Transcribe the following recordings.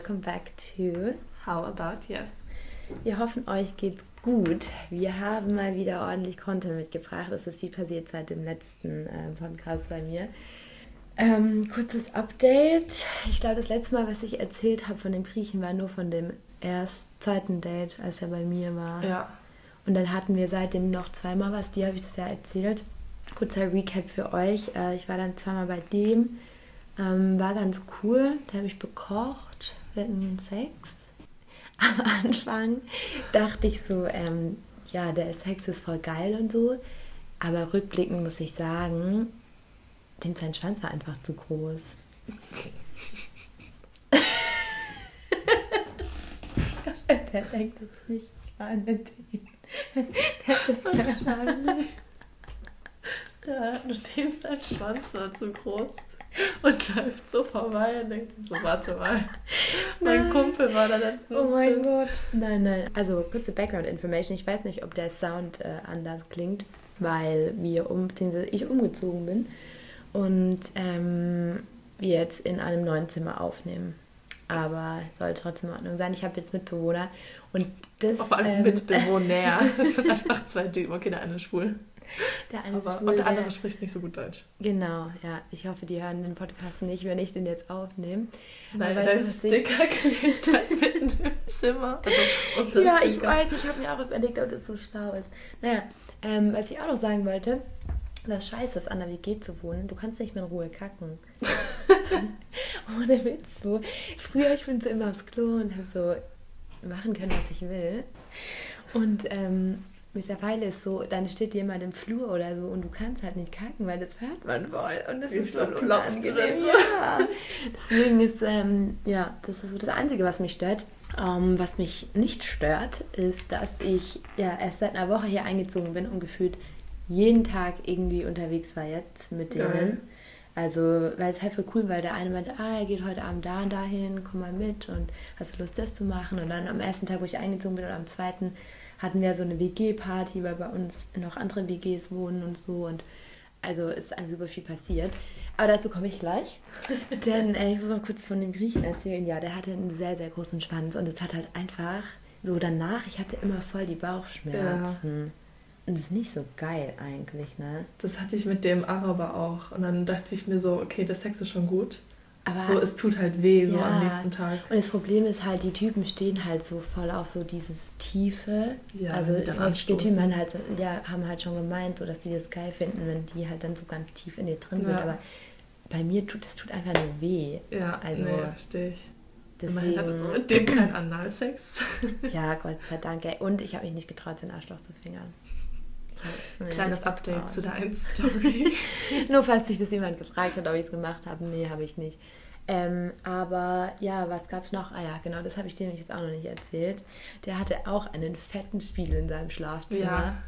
welcome back to How About Yes. Wir hoffen, euch geht's gut. Wir haben mal wieder ordentlich Content mitgebracht. Das ist wie passiert seit dem letzten äh, Podcast bei mir. Ähm, kurzes Update. Ich glaube, das letzte Mal, was ich erzählt habe von dem Griechen, war nur von dem erst zweiten Date, als er bei mir war. Ja. Und dann hatten wir seitdem noch zweimal was. Dir habe ich das ja erzählt. Kurzer Recap für euch. Äh, ich war dann zweimal bei dem. Ähm, war ganz cool. Da habe ich bekocht. Hatten Sex. Am Anfang dachte ich so, ähm, ja, der Sex ist voll geil und so. Aber rückblickend muss ich sagen, dem sein Schwanz war einfach zu groß. der denkt jetzt nicht, ich war mit dem. Der ist wahrscheinlich. Ja, du stehst dein Schwanz war zu groß und läuft so vorbei und denkt sich so, warte mal. Mein Nein. Kumpel war da letztens. Oh mein Gott. Nein, nein. Also kurze Background Information. Ich weiß nicht, ob der Sound äh, anders klingt, weil wir um, ich umgezogen bin und ähm, wir jetzt in einem neuen Zimmer aufnehmen. Aber soll trotzdem in Ordnung sein. Ich habe jetzt Mitbewohner und das. Vor allem ähm, Mitbewohner. Das sind einfach zwei Typen. Okay, der eine ist schwul. Der eine Aber, und der der- andere spricht nicht so gut Deutsch. Genau, ja. Ich hoffe, die hören den Podcast nicht, wenn ich den jetzt aufnehme. Nein, weißt du, dein was ich- Sticker klebt halt mitten im Zimmer. Also, Ja, ich weiß, ich habe mir auch überlegt, ob das so schlau ist. Naja, ähm, was ich auch noch sagen wollte, das Scheiße ist, an der WG zu wohnen. Du kannst nicht mehr in Ruhe kacken. Ohne Witz. So. Früher, ich bin so immer aufs Klo und habe so machen können, was ich will. Und ähm, mittlerweile ist so, dann steht jemand im Flur oder so und du kannst halt nicht kacken, weil das hört man voll. Und das ist es so unangenehm. Ja. Deswegen ist, ähm, ja, das ist so das Einzige, was mich stört. Ähm, was mich nicht stört, ist, dass ich ja erst seit einer Woche hier eingezogen bin und gefühlt jeden Tag irgendwie unterwegs war jetzt mit denen. Geil. Also, weil es halt voll cool, weil der eine meinte, ah, er geht heute Abend da und dahin, komm mal mit und hast du Lust, das zu machen? Und dann am ersten Tag, wo ich eingezogen bin oder am zweiten, hatten wir so eine WG-Party, weil bei uns noch andere WGs wohnen und so und also ist einem super viel passiert. Aber dazu komme ich gleich. Denn äh, ich muss noch kurz von dem Griechen erzählen. Ja, der hatte einen sehr, sehr großen Schwanz und es hat halt einfach so danach, ich hatte immer voll die Bauchschmerzen. Und das ist nicht so geil eigentlich, ne? Das hatte ich mit dem Araber auch. Und dann dachte ich mir so, okay, der Sex ist schon gut. Aber So, es tut halt weh, so Ja. am nächsten Tag. Und das Problem ist halt, die Typen stehen halt so voll auf so dieses Tiefe. Ja, also die. Typen haben halt, so, ja, haben halt schon gemeint, so, dass die das geil finden, wenn die halt dann so ganz tief in dir drin sind. Ja. Aber bei mir tut das tut einfach nur weh. Ja, Also, nee, verstehe ich. Deswegen, hatte so mit dem kein Analsex. ja, Gott sei Dank. ey. Und ich habe mich nicht getraut, den Arschloch zu fingern. Kleines Update zu der 1-Story. Nur falls sich das jemand gefragt hat, ob ich es gemacht habe. Nee, habe ich nicht. Ähm, aber ja, was gab es noch? Ah ja, genau, das habe ich dir nämlich jetzt auch noch nicht erzählt. Der hatte auch einen fetten Spiegel in seinem Schlafzimmer. ja.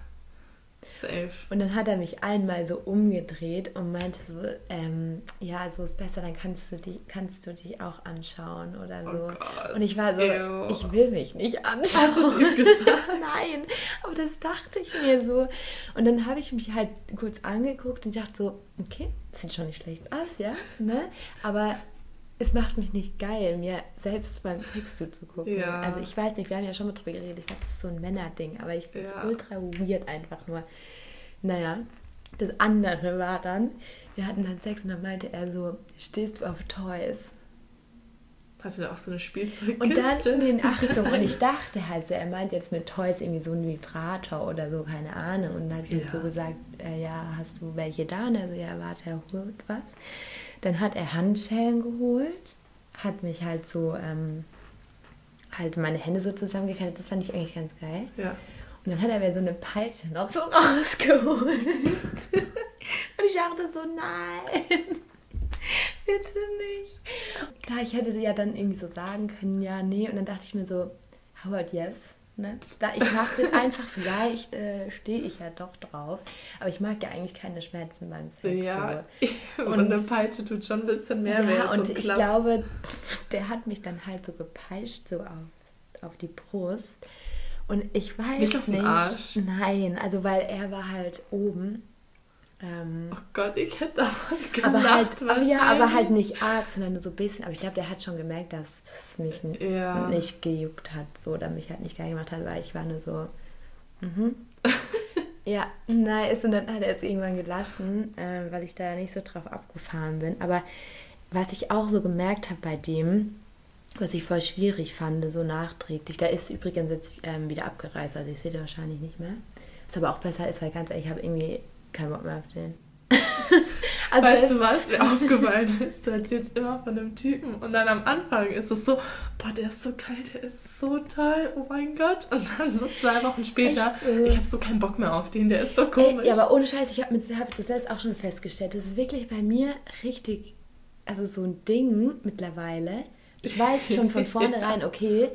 Safe. Und dann hat er mich einmal so umgedreht und meinte so, ähm, ja, so ist besser, dann kannst du, die, kannst du dich auch anschauen oder so. Oh Gott. und ich war so, Ew. ich will mich nicht Hast du anschauen. ihm gesagt? Nein, aber das dachte ich mir so. Und dann habe ich mich halt kurz angeguckt und dachte so, okay, sieht schon nicht schlecht aus, ja, ne? Aber es macht mich nicht geil, mir selbst beim Sex zuzugucken. Ja. Also ich weiß nicht, wir haben ja schon mal drüber geredet, ich glaube, das ist so ein Männerding, aber ich finde es Ja. ultra weird einfach nur. Naja, das andere war dann, wir hatten dann Sex und dann meinte er so, stehst du auf Toys? Hatte der auch so eine Spielzeugkiste? Und dann, nee, Achtung, und ich dachte halt so, er meint jetzt mit Toys irgendwie so ein Vibrator oder so, keine Ahnung. Und dann habe ich Ja. so gesagt, äh, ja, hast du welche da? Und er so, ja, warte, er holt was. Dann hat er Handschellen geholt, hat mich halt so, ähm, halt meine Hände so zusammengekettet. Das fand ich eigentlich ganz geil. Ja. Und dann hat er mir so eine Peitsche noch so rausgeholt. Und ich dachte so, nein, bitte nicht. Klar, ich hätte ja dann irgendwie so sagen können, ja, nee. Und dann dachte ich mir so, Howard, yes. Ne? Da, ich mache jetzt einfach, vielleicht äh, stehe ich ja doch drauf. Aber ich mag ja eigentlich keine Schmerzen beim Sex. Ja, so. und, eine Peitsche tut schon ein bisschen mehr weh Ja, und ich Klaps. glaube, der hat mich dann halt so gepeitscht, so auf, auf die Brust. Und ich weiß Nicht? Nein, also weil er war halt oben. Ähm, oh Gott, ich hätte da mal gelacht, aber halt, aber ja, aber halt nicht arg, sondern nur so ein bisschen. Aber ich glaube, der hat schon gemerkt, dass es mich Ja. nicht gejuckt hat, so oder mich halt nicht geil gemacht hat, weil ich war nur so, mhm. ja, nice. Und dann hat er es irgendwann gelassen, äh, weil ich da nicht so drauf abgefahren bin. Aber was ich auch so gemerkt habe bei dem, was ich voll schwierig fand, so nachträglich, da ist übrigens jetzt ähm, wieder abgereist, also ich sehe den wahrscheinlich nicht mehr. Was aber auch besser ist, weil ganz ehrlich, ich habe irgendwie keinen Bock mehr auf den. also weißt du, was mir aufgefallen ist? Du erzählst immer von einem Typen und dann am Anfang ist es so, boah, der ist so geil, der ist so toll, oh mein Gott. Und dann so zwei Wochen später, Echt so? ich habe so keinen Bock mehr auf den, der ist so komisch. Ey, ja, aber ohne Scheiß, ich habe hab das letzte auch schon festgestellt. Das ist wirklich bei mir richtig, also so ein Ding mittlerweile. Ich weiß schon von vornherein, okay,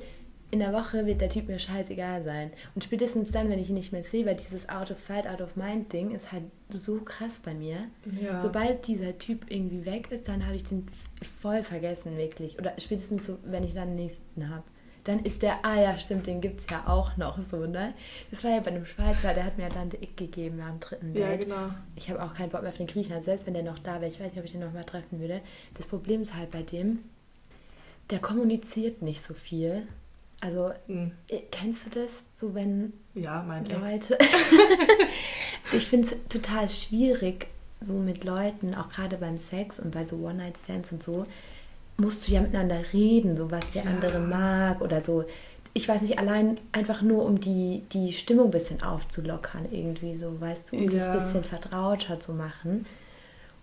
in der Woche wird der Typ mir scheißegal sein. Und spätestens dann, wenn ich ihn nicht mehr sehe, weil dieses Out of Sight, Out of Mind Ding ist halt so krass bei mir. ja. Sobald dieser Typ irgendwie weg ist, dann habe ich den voll vergessen, wirklich. Oder spätestens so, wenn ich dann den nächsten habe. Dann ist der, ah ja, stimmt, den gibt es ja auch noch so, ne? Das war ja bei einem Schweizer, der hat mir Tante Ick gegeben am dritten ja, Date. genau. Ich habe auch keinen Bock mehr auf den Griechen, also selbst wenn der noch da wäre, ich weiß nicht, ob ich den noch mal treffen würde. Das Problem ist halt bei dem, der kommuniziert nicht so viel. Also, Hm. äh, kennst du das? So, wenn Ja, mein. Leute. ich finde es total schwierig, so mit Leuten, auch gerade beim Sex und bei so One-Night-Stands und so, musst du ja miteinander reden, so was der Ja. andere mag oder so. Ich weiß nicht, allein einfach nur, um die, die Stimmung ein bisschen aufzulockern, irgendwie so, weißt du, um Ja. das bisschen vertrauter zu machen.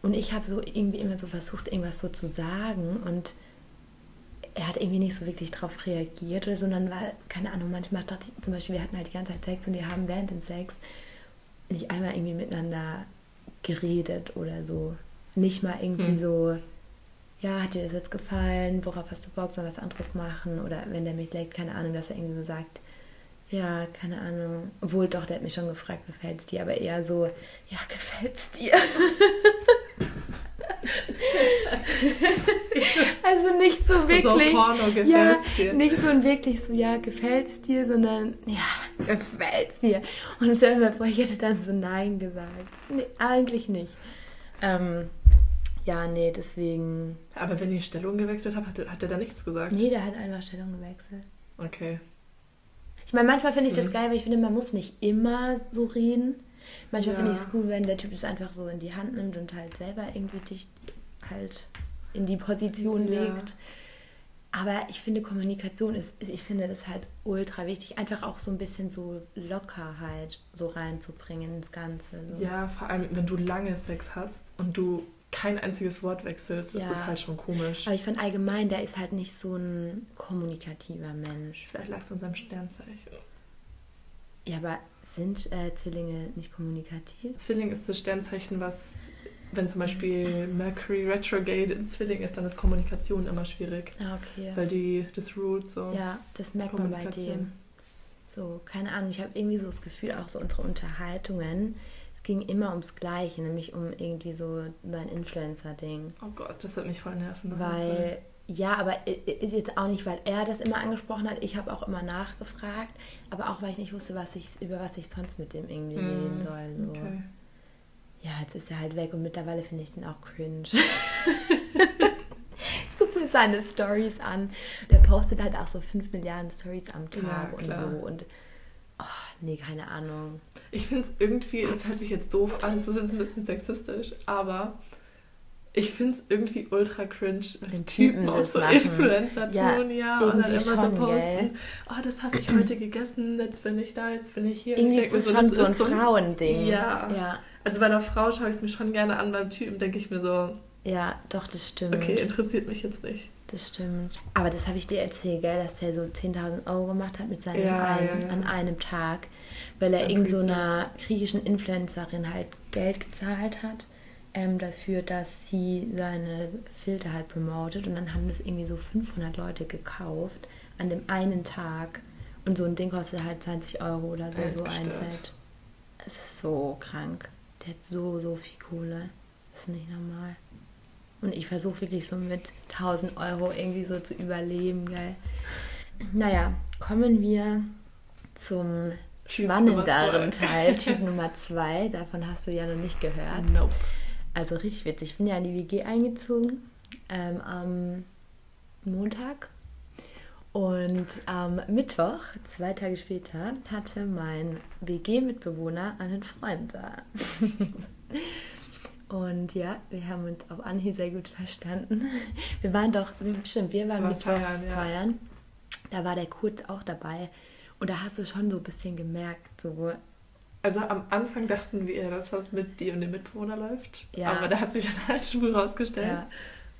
Und ich habe so irgendwie immer so versucht, irgendwas so zu sagen und er hat irgendwie nicht so wirklich darauf reagiert oder so, sondern war, keine Ahnung, manchmal dachte ich, zum Beispiel, wir hatten halt die ganze Zeit Sex und wir haben während dem Sex nicht einmal irgendwie miteinander geredet oder so. Nicht mal irgendwie Hm. so, ja, hat dir das jetzt gefallen, worauf hast du Bock, wir was anderes machen? Oder wenn der mich leckt, keine Ahnung, dass er irgendwie so sagt, ja, keine Ahnung. Obwohl doch, der hat mich schon gefragt, gefällt's dir, aber eher so, ja, gefällt's dir. also nicht so wirklich. So Porno gefällt's ja, dir. nicht so wirklich so, ja, gefällt's dir, sondern ja, gefällt's dir. Und stell mir vor, ich hätte dann so Nein gesagt. Nee, eigentlich nicht. Ähm, ja, nee, deswegen. Aber wenn ihr Stellung gewechselt habt, hat, hat er da nichts gesagt? Nee, der hat einfach Stellung gewechselt. Okay. Ich meine, manchmal finde ich das Mhm. geil, weil ich finde, man muss nicht immer so reden. Manchmal Ja. finde ich es cool, wenn der Typ es einfach so in die Hand nimmt und halt selber irgendwie dich halt in die Position Ja. legt. Aber ich finde, Kommunikation ist, ich finde das halt ultra wichtig. Einfach auch so ein bisschen so Lockerheit so reinzubringen ins Ganze. So. Ja, vor allem, wenn du lange Sex hast und du kein einziges Wort wechselst, das Ja. ist halt schon komisch. Aber ich finde allgemein, der ist halt nicht so ein kommunikativer Mensch. Vielleicht lag es an seinem Sternzeichen. Ja, aber sind äh, Zwillinge nicht kommunikativ? Zwilling ist das Sternzeichen, was, wenn zum Beispiel Mercury retrograde in Zwilling ist, dann ist Kommunikation immer schwierig. Ah, okay. Weil die, das ruled so. Ja, das merkt man bei dem. So, keine Ahnung, ich habe irgendwie so das Gefühl, auch so unsere Unterhaltungen, es ging immer ums Gleiche, nämlich um irgendwie so sein Influencer-Ding. Oh Gott, das wird mich voll nerven. Weil, ja, aber ist jetzt auch nicht, weil er das immer angesprochen hat, ich habe auch immer nachgefragt, aber auch, weil ich nicht wusste, was ich, über was ich sonst mit dem irgendwie reden Mm, soll. So. Okay. Ja, jetzt ist er halt weg und mittlerweile finde ich den auch cringe. ich gucke mir seine Stories an. Der postet halt auch so 5 Milliarden Stories am Tag Ja, und so. Und oh, nee, keine Ahnung. Ich finde es irgendwie, das hört sich jetzt doof an, das ist jetzt ein bisschen sexistisch, aber ich finde es irgendwie ultra cringe, wenn Wenn Typen auch so machen. Influencer Ja, tun, ja, und dann immer schon, so posten, gell? oh, das habe ich heute gegessen, jetzt bin ich da, jetzt bin ich hier. Irgendwie ich ist es schon so ein Frauending. Ja. ja. Also bei einer Frau schaue ich es mir schon gerne an, beim Typen denke ich mir so, Ja, doch, das stimmt. okay, interessiert mich jetzt nicht. Das stimmt. Aber das habe ich dir erzählt, gell, dass der so 10.000 Euro gemacht hat mit seinem Ja, einen, ja, ja. an einem Tag, weil er Sein irgend so einer griechischen Influencerin halt Geld gezahlt hat ähm, dafür, dass sie seine Filter halt promotet. Und dann haben das irgendwie so 500 Leute gekauft an dem einen Tag. Und so ein Ding kostet halt 20 Euro oder so, so ein. Set. Es ist so krank. Der hat so, so viel Kohle. Das ist nicht normal. Und ich versuche wirklich so mit 1000 Euro irgendwie so zu überleben, gell. Naja, kommen wir zum Typ spannenderen. Teil, Typ Nummer 2. Davon hast du ja noch nicht gehört. Nope. Also richtig witzig. Ich bin ja in die WG eingezogen ähm, am Montag. Und am Mittwoch, zwei Tage später, hatte mein WG-Mitbewohner einen Freund da. Und ja, wir haben uns auf Anhieb sehr gut verstanden. Wir waren doch, stimmt, wir waren War Mittwochs feiern, feiern, ja. Da war der Kurt auch dabei. Und da hast du schon so ein bisschen gemerkt, so, Also am Anfang dachten wir, dass was mit dir und dem Mitbewohner läuft. Ja. Aber der hat sich dann als schwul rausgestellt. ja,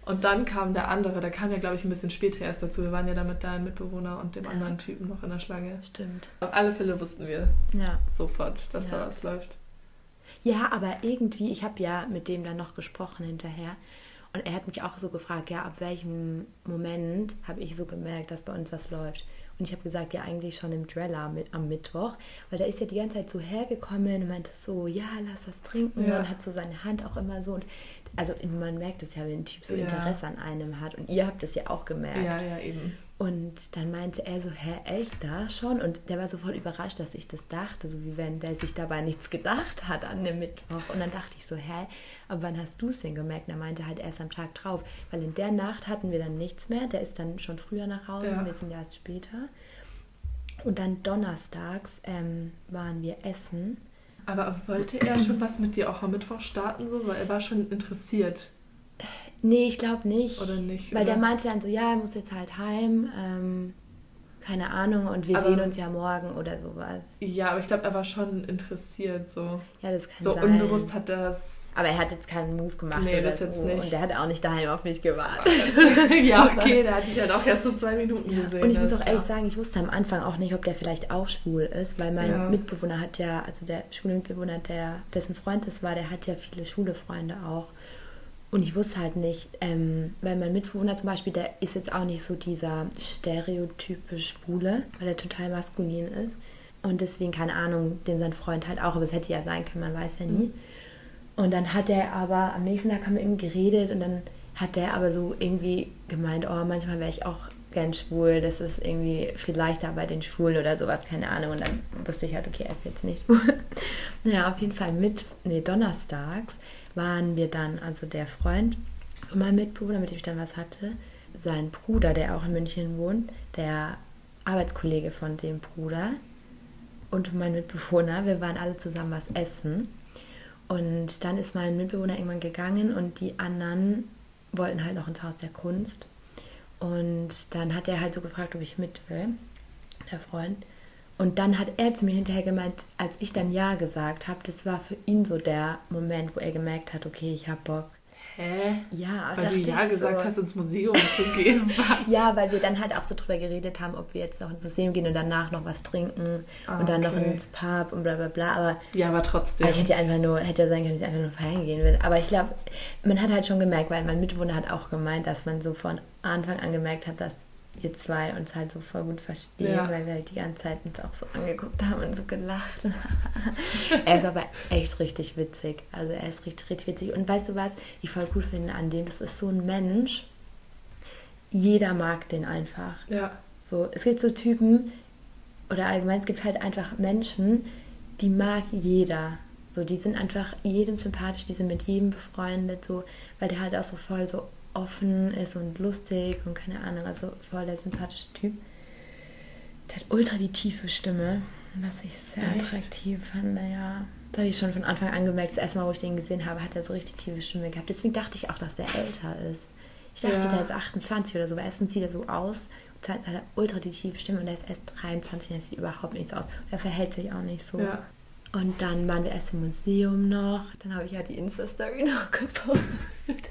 Und dann kam der andere, der kam ja, glaube ich, ein bisschen später erst dazu. Wir waren ja dann mit deinem Mitbewohner und dem Ja. anderen Typen noch in der Schlange. stimmt. Auf alle Fälle wussten wir Ja. sofort, dass Ja. da was läuft. Ja, aber irgendwie, ich habe ja mit dem dann noch gesprochen hinterher. Und er hat mich auch so gefragt, ja, ab welchem Moment habe ich so gemerkt, dass bei uns was läuft. Und ich habe gesagt, ja, eigentlich schon im Drella mit, am Mittwoch, weil da ist ja die ganze Zeit so hergekommen und meinte so, ja, lass was trinken Ja. und hat so seine Hand auch immer so. Und also man merkt es ja, wenn ein Typ so Ja. Interesse an einem hat. Und ihr habt es ja auch gemerkt. Ja, ja, eben. Und dann meinte er so, hä, echt, da schon? Und der war sofort überrascht, dass ich das dachte, so wie wenn der sich dabei nichts gedacht hat an dem Mittwoch. Und dann dachte ich so, hä, aber wann hast du es denn gemerkt? Und er meinte halt erst am Tag drauf. Weil in der Nacht hatten wir dann nichts mehr. Der ist dann schon früher nach Hause, Ja. wir sind ja erst später. Und dann donnerstags ähm, waren wir essen. Aber wollte er schon was mit dir auch am Mittwoch starten, so? Weil er war schon interessiert, Nee, ich glaube nicht. oder nicht? Weil oder? der meinte dann so, ja, er muss jetzt halt heim. Ähm, keine Ahnung. Und wir Aber- sehen uns ja morgen oder sowas. Ja, aber ich glaube, er war schon interessiert, so. Ja, das kann So sein. unbewusst hat er das. Aber er hat jetzt keinen Move gemacht Nee, oder das so. jetzt nicht. Und der hat auch nicht daheim auf mich gewartet. ja, okay, der hat dich dann auch erst so zwei Minuten gesehen. Und ich muss auch ehrlich sagen, ich wusste am Anfang auch nicht, ob der vielleicht auch schwul ist, weil mein Ja. Mitbewohner hat ja, also der schwule Mitbewohner, der, dessen Freund das war, der hat ja viele schwule Freunde auch. Und ich wusste halt nicht, ähm, weil mein Mitbewohner zum Beispiel, der ist jetzt auch nicht so dieser stereotype Schwule, weil er total maskulin ist. Und deswegen, keine Ahnung, dem sein Freund halt auch, aber es hätte ja sein können, man weiß ja nie. Und dann hat er aber, am nächsten Tag haben wir eben geredet und dann hat der aber so irgendwie gemeint, oh, manchmal wäre ich auch gern schwul, das ist irgendwie viel leichter bei den Schwulen oder sowas, keine Ahnung. Und dann wusste ich halt, okay, er ist jetzt nicht schwul. naja, auf jeden Fall mit, nee, donnerstags waren wir dann, also der Freund von meinem Mitbewohner, mit dem ich dann was hatte, sein Bruder, der auch in München wohnt, der Arbeitskollege von dem Bruder und mein Mitbewohner, wir waren alle zusammen was essen. Und dann ist mein Mitbewohner irgendwann gegangen und die anderen wollten halt noch ins Haus der Kunst. Und dann hat er halt so gefragt, ob ich mit will, der Freund. Und dann hat er zu mir hinterher gemeint, als ich dann Ja gesagt habe, das war für ihn so der Moment, wo er gemerkt hat, okay, ich habe Bock. Hä? Ja, Weil du ja gesagt so. hast, ins Museum zu gehen. Ja, weil wir dann halt auch so drüber geredet haben, ob wir jetzt noch ins Museum gehen und danach noch was trinken Ah, und dann noch ins Pub und bla bla bla. Aber Ja, aber trotzdem. aber ich hätte ja einfach nur, hätte ja sein können, dass ich einfach nur feiern gehen will. Aber ich glaube, man hat halt schon gemerkt, weil mein Mitbewohner hat auch gemeint, dass man so von Anfang an gemerkt hat, dass wir zwei uns halt so voll gut verstehen, Ja. weil wir halt die ganze Zeit uns auch so angeguckt haben und so gelacht. er ist aber echt richtig witzig. Also er ist richtig, richtig witzig. Und weißt du was, ich voll cool finde an dem, das ist so ein Mensch, jeder mag den einfach. ja. So, es gibt so Typen, oder allgemein, es gibt halt einfach Menschen, die mag jeder. So, die sind einfach jedem sympathisch, die sind mit jedem befreundet, so, weil der halt auch so voll so offen ist und lustig und keine Ahnung, also voll der sympathische Typ. Der hat ultra die tiefe Stimme, was ich sehr Echt? attraktiv fand, ja. Das habe ich schon von Anfang an gemerkt. Das erste Mal, wo ich den gesehen habe, hat er so richtig tiefe Stimme gehabt. Deswegen dachte ich auch, dass der älter ist. Ich dachte, Ja. der ist 28 oder so, weil erstens sieht er so aus, und zweitens hat er ultra die tiefe Stimme und er ist erst 23 und er sieht überhaupt nicht so aus. Er verhält sich auch nicht so. Ja. Und dann waren wir erst im Museum noch. Dann habe ich ja die Insta-Story noch gepostet.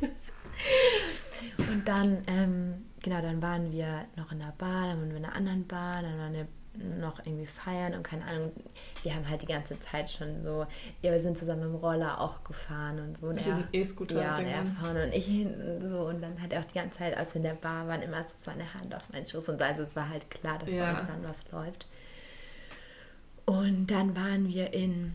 Und dann, ähm, genau, dann waren wir noch in der Bar, dann waren wir in einer anderen Bar, dann waren wir noch irgendwie feiern und keine Ahnung. Wir haben halt die ganze Zeit schon so, ja, wir sind zusammen im Roller auch gefahren und so. Und Mit er- E-Scooter. ja, und er vorne und ich hinten so. Und dann hat er auch die ganze Zeit, als wir in der Bar waren, immer so seine Hand auf meinen Schoß. Und also es war halt klar, dass Ja. bei uns dann was läuft. Und dann waren wir in,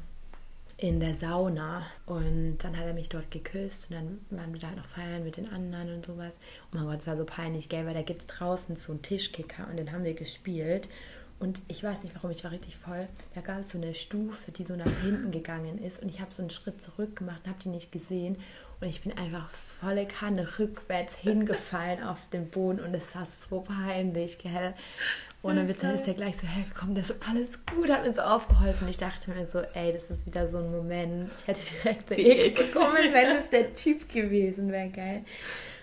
in der Sauna und dann hat er mich dort geküsst und dann waren wir da halt noch feiern mit den anderen und sowas. Oh mein Gott, es war so peinlich, gell, weil da gibt es draußen so einen Tischkicker und den haben wir gespielt Und ich weiß nicht warum, ich war richtig voll. Da gab es so eine Stufe, die so nach hinten gegangen ist. Und ich habe so einen Schritt zurück gemacht und habe die nicht gesehen. Und ich bin einfach volle Kanne rückwärts hingefallen auf den Boden. Und es war so peinlich, gell? Und dann wird dann ist er gleich so hergekommen, das ist alles gut, hat mir so aufgeholfen. Ich dachte mir so, ey, das ist wieder so ein Moment. Ich hätte direkt eine bekommen, wenn es der Typ gewesen wäre, geil.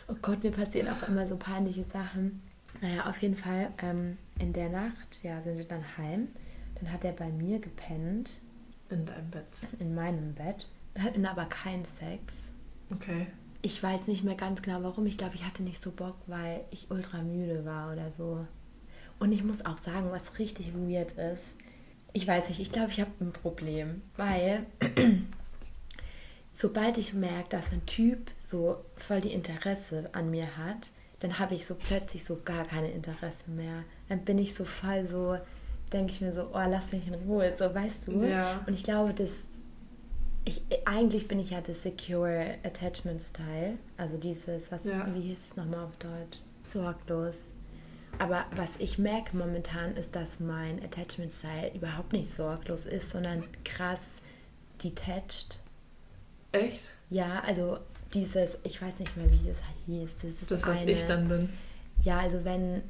Oh Gott, mir passieren auch immer so peinliche Sachen. Naja, auf jeden Fall, ähm, in der Nacht, ja, sind wir dann heim. Dann hat er bei mir gepennt. In deinem Bett. In meinem Bett. Wir hatten aber keinen Sex. Okay. Ich weiß nicht mehr ganz genau warum. Ich glaube, ich hatte nicht so Bock, weil ich ultra müde war oder so. Und ich muss auch sagen, was richtig weird ist. Ich weiß nicht, ich glaube, ich habe ein Problem, weil sobald ich merke, dass ein Typ so voll die Interesse an mir hat, dann habe ich so plötzlich so gar keine Interesse mehr. Dann bin ich so voll so, denke ich mir so, oh, lass mich in Ruhe, so weißt du. Ja. Und ich glaube, dass ich, eigentlich bin ich ja das Secure Attachment Style, also dieses, was, Ja. wie hieß es nochmal auf Deutsch? Sorglos. Aber was ich merke momentan ist, dass mein Attachment Style überhaupt nicht sorglos ist, sondern krass detached. Echt? Ja, also dieses, ich weiß nicht mehr, wie das hieß. Das ist Das, was eine, ich dann bin. Ja, also wenn,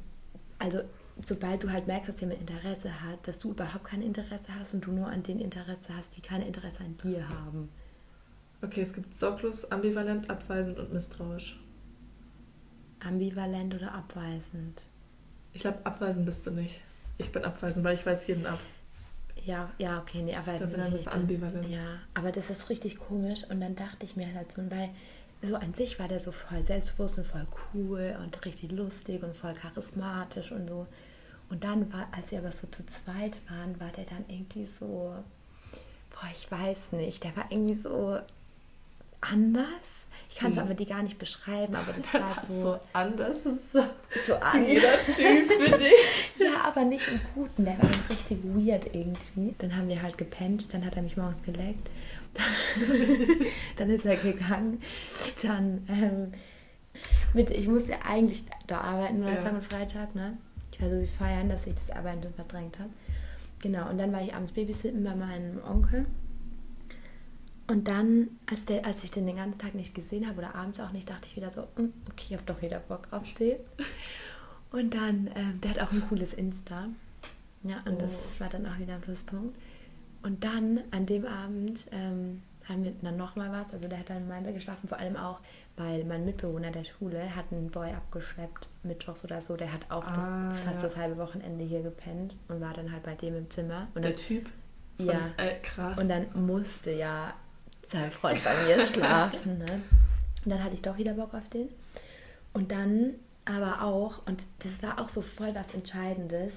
also sobald du halt merkst, dass jemand Interesse hat, dass du überhaupt kein Interesse hast und du nur an den Interesse hast, die kein Interesse an dir haben. Okay, es gibt sorglos, ambivalent, abweisend und misstrauisch. Ambivalent oder abweisend. Ich glaube, abweisend bist du nicht. Ich bin abweisend, weil ich weiß jeden ab. Ja, ja, okay, nee, abweisend Dann bin ich ist nicht. ambivalent. Ja, aber das ist richtig komisch und dann dachte ich mir halt so, weil so an sich war der so voll selbstbewusst und voll cool und richtig lustig und voll charismatisch und so. Und dann war, als sie aber so zu zweit waren, war der dann irgendwie so, boah, ich weiß nicht, der war irgendwie so anders. Ich kann es Hm. aber die gar nicht beschreiben, aber das war so so, anders. So so anders. jeder Typ für dich. Ja, aber nicht im Guten. Der war richtig weird irgendwie. Dann haben wir halt gepennt. Dann hat er mich morgens geleckt. Dann, dann ist er gegangen. Dann ähm, mit, ich musste ja eigentlich da arbeiten, Donnerstag Ja. und Freitag, ne? Ich war so wie feiern, dass ich das Arbeiten verdrängt habe. Genau, und dann war ich abends babysitten bei meinem Onkel. Und dann, als, der, als ich den den ganzen Tag nicht gesehen habe oder abends auch nicht, dachte ich wieder so, "Mm, okay, ich habe doch wieder Bock auf den. Und dann, ähm, der hat auch ein cooles Insta. Ja, und das Oh. war dann auch wieder ein Pluspunkt. Und dann, an dem Abend, ähm, haben wir dann nochmal was. Also der hat dann in meinem Bett geschlafen, vor allem auch, weil mein Mitbewohner der Schule hat einen Boy abgeschleppt, mittwochs oder so. Der hat auch das, Ah, fast ja. das halbe Wochenende hier gepennt und war dann halt bei dem im Zimmer. Und Der dann, Typ. Von, ja, Äh, krass. und dann musste ja sein Freund bei mir schlafen. Ne? Und dann hatte ich doch wieder Bock auf den. Und dann aber auch, und das war auch so voll was Entscheidendes,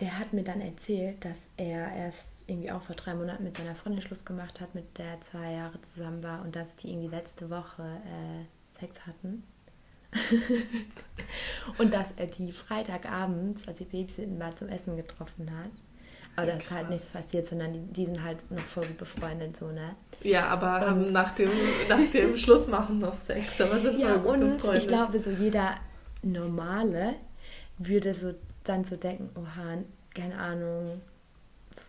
der hat mir dann erzählt, dass er erst irgendwie auch vor drei Monaten mit seiner Freundin Schluss gemacht hat, mit der er zwei Jahre zusammen war und dass die irgendwie letzte Woche äh, Sex hatten. und dass er die Freitagabends, als die Babysitten war, zum Essen getroffen hat. Aber da ist halt nichts passiert, sondern die, die sind halt noch voll gut befreundet, so, ne? ja, aber haben Und- nach dem, nach dem Schluss machen noch Sex. Aber sind Ja, voll gut und befreundet. ich glaube, so jeder Normale würde so dann so denken, oha, keine Ahnung.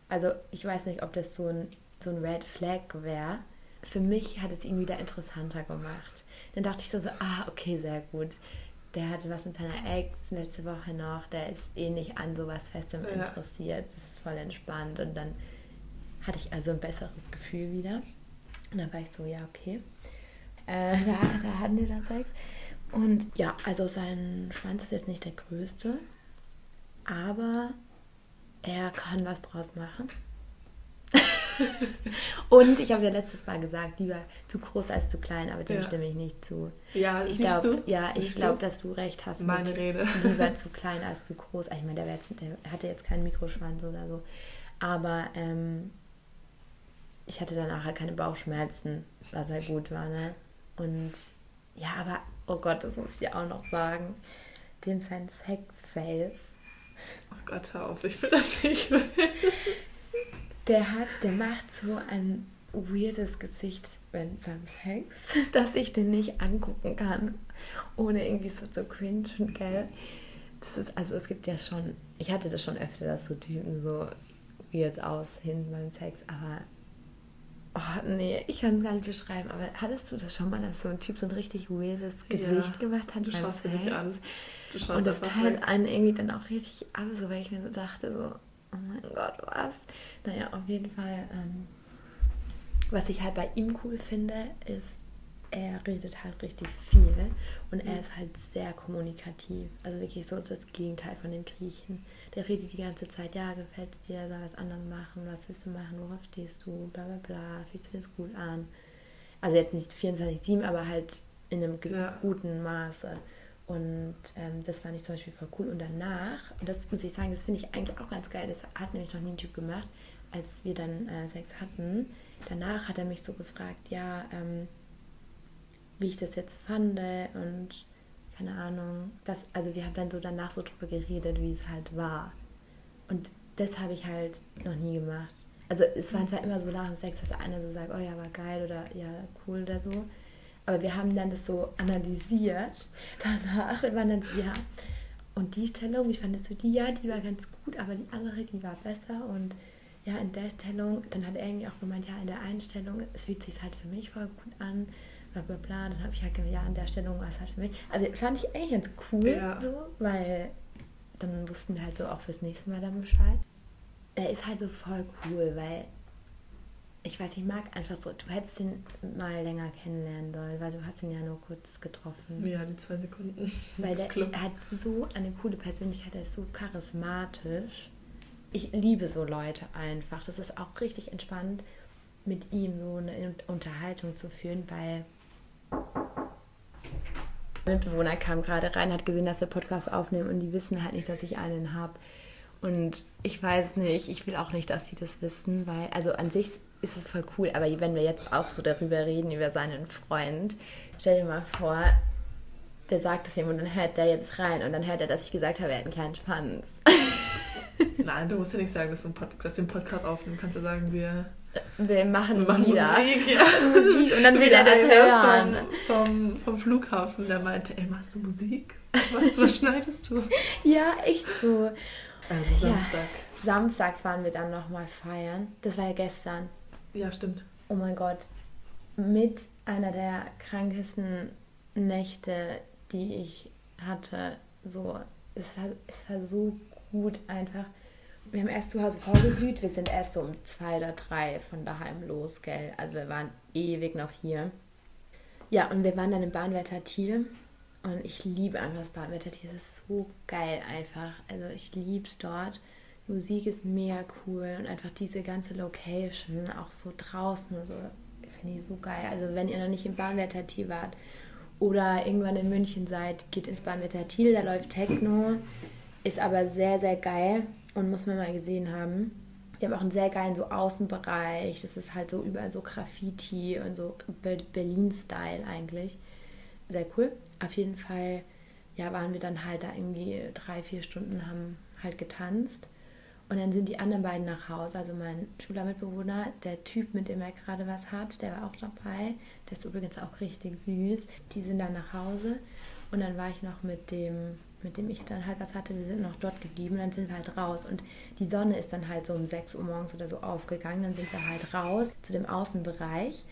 Also ich weiß nicht, ob das so ein, so ein Red Flag wäre. Für mich hat es ihn wieder interessanter gemacht. Dann dachte ich so, so, ah, okay, sehr gut. Der hatte was mit seiner Ex letzte Woche noch. Der ist eh nicht an sowas Festem Ja. interessiert. Das ist voll entspannt. Und dann hatte ich also ein besseres Gefühl wieder. Und dann war ich so, ja, okay. Äh, da, da hatten wir dann Sex. Und ja, also sein Schwanz ist jetzt nicht der größte, aber er kann was draus machen. Und ich habe ja letztes Mal gesagt, lieber zu groß als zu klein, aber dem Ja. stimme ich nicht zu. Ja, Ich glaube, du? ja, ich glaube, dass du recht hast. Meine Rede. Lieber zu klein als zu groß. Ich meine, der, jetzt, der hatte jetzt keinen Mikroschwanz oder so. Aber ähm, ich hatte danach halt keine Bauchschmerzen, was halt gut war, ne? Und ja, aber, oh Gott, das muss ich auch noch sagen. Dem sein Sexface, Gott, hör auf, ich will das nicht mehr. der hat, der macht so ein weirdes Gesicht wenn, beim Sex, dass ich den nicht angucken kann, ohne irgendwie so zu cringen, gell? Das ist, also es gibt ja schon, ich hatte das schon öfter, dass so Typen so weird aussehen beim Sex, aber oh nee, ich kann es gar nicht beschreiben, aber hattest du das schon mal, dass so ein Typ so ein richtig weirdes Gesicht Ja, gemacht hat Du schaust nicht an. Schaust Und das teilt einen irgendwie dann auch richtig ab, so weil ich mir so dachte, so, oh mein Gott, was? Naja, auf jeden Fall, ähm, was ich halt bei ihm cool finde, ist, er redet halt richtig viel und er Mhm. ist halt sehr kommunikativ. Also wirklich so das Gegenteil von dem Griechen. Der redet die ganze Zeit, ja, gefällt es dir, soll was anderes machen, was willst du machen, worauf stehst du, bla bla bla, fühlt sich das gut an. Also jetzt nicht 24-7, aber halt in einem Ja. guten Maße. Und ähm, das fand ich zum Beispiel voll cool. Und danach, und das muss ich sagen, das finde ich eigentlich auch ganz geil, das hat nämlich noch nie ein Typ gemacht, als wir dann äh, Sex hatten. Danach hat er mich so gefragt, ja, ähm, wie ich das jetzt fand und keine Ahnung. Das, also wir haben dann so danach so drüber geredet, wie es halt war. Und das habe ich halt noch nie gemacht. Also es waren zwar immer so nach dem Sex, dass der eine so sagt, oh ja, war geil oder ja, cool oder so. Aber wir haben dann das so analysiert danach. Wir waren dann so, ja. Und die Stellung, wie fandest du die? Ja, die war ganz gut, aber die andere, die war besser. Und ja, in der Stellung, dann hat er irgendwie auch gemeint, ja, in der Einstellung, es fühlt sich halt für mich voll gut an, bla bla bla. Dann habe ich halt gemeint, ja, in der Stellung war es halt für mich. Also fand ich eigentlich ganz cool, Ja. so, weil dann wussten wir halt so auch fürs nächste Mal dann Bescheid. Er ist halt so voll cool, weil ich weiß, ich mag einfach so, du hättest ihn mal länger kennenlernen sollen, weil du hast ihn ja nur kurz getroffen. Ja, die zwei Sekunden. Weil der Club. hat so eine coole Persönlichkeit, er ist so charismatisch. Ich liebe so Leute einfach. Das ist auch richtig entspannt, mit ihm so eine Unterhaltung zu führen, weil Mitbewohner kam gerade rein, hat gesehen, dass wir Podcast aufnehmen und die wissen halt nicht, dass ich einen habe. Und ich weiß nicht, ich will auch nicht, dass sie das wissen, weil, also an sich ist es voll cool, aber wenn wir jetzt auch so darüber reden, über seinen Freund, stell dir mal vor, der sagt es ihm und dann hört der jetzt rein und dann hört er, dass ich gesagt habe, er hat einen kleinen Schwanz. Nein, du musst ja nicht sagen, dass du, einen Pod dass wir einen Podcast aufnehmen. Kannst ja sagen, wir, Wir machen, wir machen wieder Musik. Ja. Musik und dann will er das hören. Vom, vom, vom Flughafen, der meinte, ey, machst du Musik? Was, was schneidest du? Ja, echt so. Also Ja. Samstag. Samstags waren wir dann nochmal feiern. Das war ja gestern. Ja, stimmt. Oh mein Gott. Mit einer der krankesten Nächte, die ich hatte. So, es war, es war so gut einfach. Wir haben erst zu Hause vorgeglüht. Wir sind erst so um zwei oder drei von daheim los, gell? Also wir waren ewig noch hier. Ja, und wir waren dann im Bahnwetter Thiel. Und ich liebe einfach das Bahnwetter Thiel. Es ist so geil einfach. Also ich liebe es dort. Musik ist mega cool und einfach diese ganze Location, auch so draußen so, finde ich so geil. Also wenn ihr noch nicht im Bahnwetter Thiel wart oder irgendwann in München seid, geht ins Bahnwetter Thiel, da läuft Techno, ist aber sehr, sehr geil und muss man mal gesehen haben. Die haben auch einen sehr geilen so Außenbereich. Das ist halt so überall so Graffiti und so Be- Berlin-Style eigentlich. Sehr cool. Auf jeden Fall, ja, waren wir dann halt da irgendwie drei, vier Stunden, haben halt getanzt. Und dann sind die anderen beiden nach Hause. Also mein Schülermitbewohner, der Typ, mit dem er gerade was hat, der war auch dabei. Der ist übrigens auch richtig süß. Die sind dann nach Hause. Und dann war ich noch mit dem, mit dem ich dann halt was hatte. Wir sind noch dort geblieben. Dann sind wir halt raus. Und die Sonne ist dann halt so um 6 Uhr morgens oder so aufgegangen. Dann sind wir halt raus zu dem Außenbereich.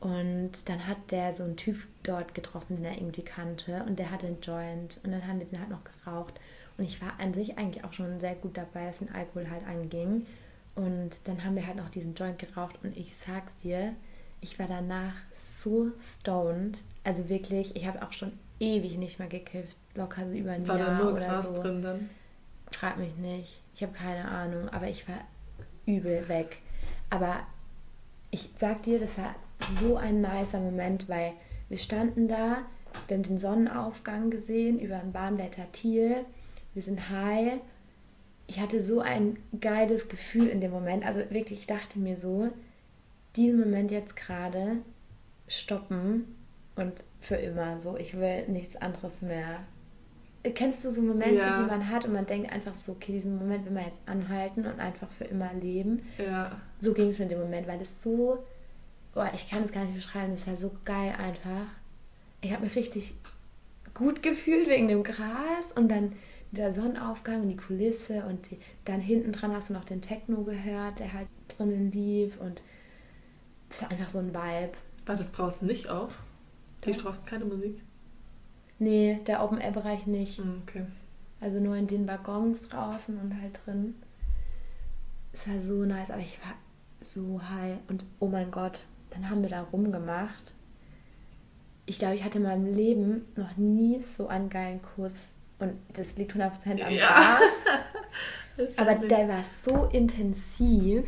Und dann hat der so einen Typ dort getroffen, den er irgendwie kannte. Und der hatte einen Joint. Und dann haben wir den halt noch geraucht. Und ich war an sich eigentlich auch schon sehr gut dabei, was den Alkohol halt anging. Und dann haben wir halt noch diesen Joint geraucht. Und ich sag's dir, ich war danach so stoned. Also wirklich, ich habe auch schon ewig nicht mehr gekifft. Locker so über ein War da Jahr nur oder Gras so. drin dann? Frag mich nicht. Ich habe keine Ahnung, aber ich war übel weg. Aber ich sag dir, das war so ein nicer Moment, weil wir standen da, wir haben den Sonnenaufgang gesehen über den Bahnwetter Thiel. Wir sind high. Ich hatte so ein geiles Gefühl in dem Moment. Also wirklich, ich dachte mir so, diesen Moment jetzt gerade stoppen und für immer so. Ich will nichts anderes mehr. Kennst du so Momente, Ja. die man hat und man denkt einfach so, okay, diesen Moment will man jetzt anhalten und einfach für immer leben. Ja. So ging es mir in dem Moment, weil es so, boah, ich kann es gar nicht beschreiben, es war so geil einfach. Ich habe mich richtig gut gefühlt wegen dem Gras und dann der Sonnenaufgang und die Kulisse und die, dann hinten dran hast du noch den Techno gehört, der halt drinnen lief und es war einfach so ein Vibe. War das draußen nicht auch? Die draußen keine Musik? Nee, der Open-Air-Bereich nicht. Hm, Okay. Also nur in den Waggons draußen und halt drin. Es war so nice, aber ich war so high und oh mein Gott, dann haben wir da rumgemacht. Ich glaube, ich hatte in meinem Leben noch nie so einen geilen Kuss. Und das liegt 100% am Ja. Gras. Aber der war so intensiv.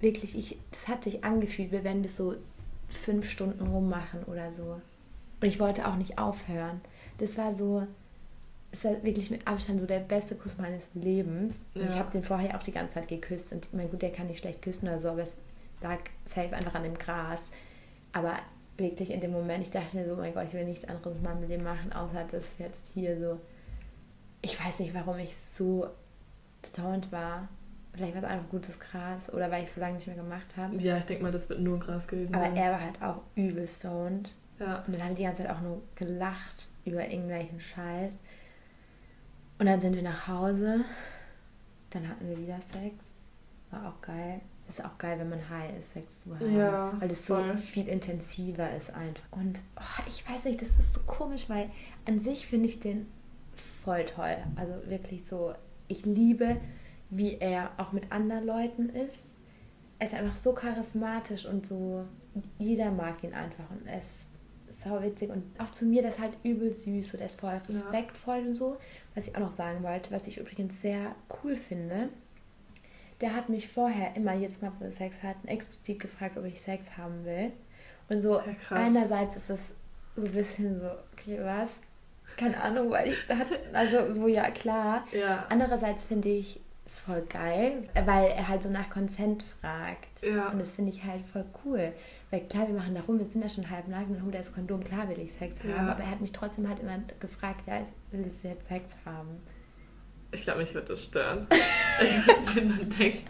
Wirklich, ich, das hat sich angefühlt, wir werden das so fünf Stunden rummachen oder so. Und ich wollte auch nicht aufhören. Das war so, es war wirklich mit Abstand so der beste Kuss meines Lebens. Und Ja. ich habe den vorher auch die ganze Zeit geküsst. Und ich meine, gut, der kann nicht schlecht küssen oder so, aber es lag safe einfach an dem Gras. Aber wirklich in dem Moment, ich dachte mir so, mein Gott, ich will nichts anderes in meinem Leben machen, außer das jetzt hier so. Ich weiß nicht, warum ich so stoned war. Vielleicht war es einfach gutes Gras oder weil ich es so lange nicht mehr gemacht habe. Ja, ich denke mal, das wird nur Gras gewesen Aber sein. er war halt auch übel stoned. ja. Und dann haben wir die ganze Zeit auch nur gelacht über irgendwelchen Scheiß. Und dann sind wir nach Hause. Dann hatten wir wieder Sex. War auch geil. Ist auch geil, wenn man high ist, Sex zu haben. Ja, weil es so voll. viel intensiver ist einfach. Und oh, ich weiß nicht, das ist so komisch, weil an sich finde ich den voll toll. Also wirklich so, ich liebe, wie er auch mit anderen Leuten ist. Er ist einfach so charismatisch und so, jeder mag ihn einfach und er ist sau witzig und auch zu mir, der ist halt übel süß und er ist voll respektvoll und so. Was ich auch noch sagen wollte, was ich übrigens sehr cool finde, der hat mich vorher immer, jetzt mal, wo wir Sex hatten, explizit gefragt, ob ich Sex haben will. Und so, Ja, einerseits ist es so ein bisschen so, okay, was? Keine Ahnung, weil ich, hat, also so, ja, klar. Ja. Andererseits finde ich es voll geil, weil er halt so nach Consent fragt. Ja. Und das finde ich halt voll cool. Weil klar, wir machen da rum, wir sind ja schon halb nackt und holt er das Kondom, klar will ich Sex Ja. haben, aber er hat mich trotzdem halt immer gefragt, ja, willst du jetzt Sex haben? Ich glaube, mich wird das stören. ich würde mir dann denken,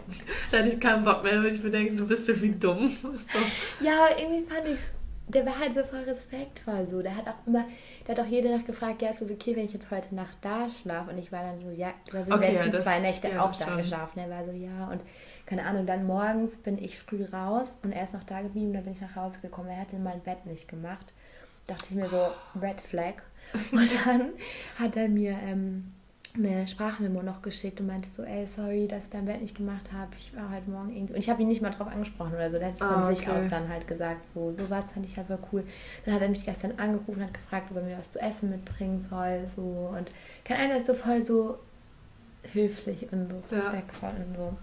da hätte ich keinen Bock mehr, würde ich mir denken, so bist du wie dumm. So. Ja, irgendwie fand ich's. Der war halt so voll respektvoll so. Der hat auch immer, der hat auch jede Nacht gefragt, ja, ist es okay, wenn ich jetzt heute Nacht da schlafe? Und ich war dann so, ja, du hast Okay, ja, letzten zwei Nächte ja, auch da schon. geschlafen. Er war so, ja, und keine Ahnung, dann morgens bin ich früh raus und er ist noch da geblieben, dann bin ich nach Hause gekommen. Er hatte mein Bett nicht gemacht. Dachte ich mir so, Red Flag. Und dann hat er mir ähm, eine Sprachmemo noch geschickt und meinte so, ey, sorry, dass ich dein Bett nicht gemacht habe. Ich war heute Morgen irgendwie. Und ich habe ihn nicht mal drauf angesprochen oder so. Der hat es von Ah, sich okay. aus dann halt gesagt. So, sowas fand ich halt voll cool. Dann hat er mich gestern angerufen und hat gefragt, ob er mir was zu essen mitbringen soll. So. Und kein einer ist so voll so höflich und so Ja. respektvoll und so.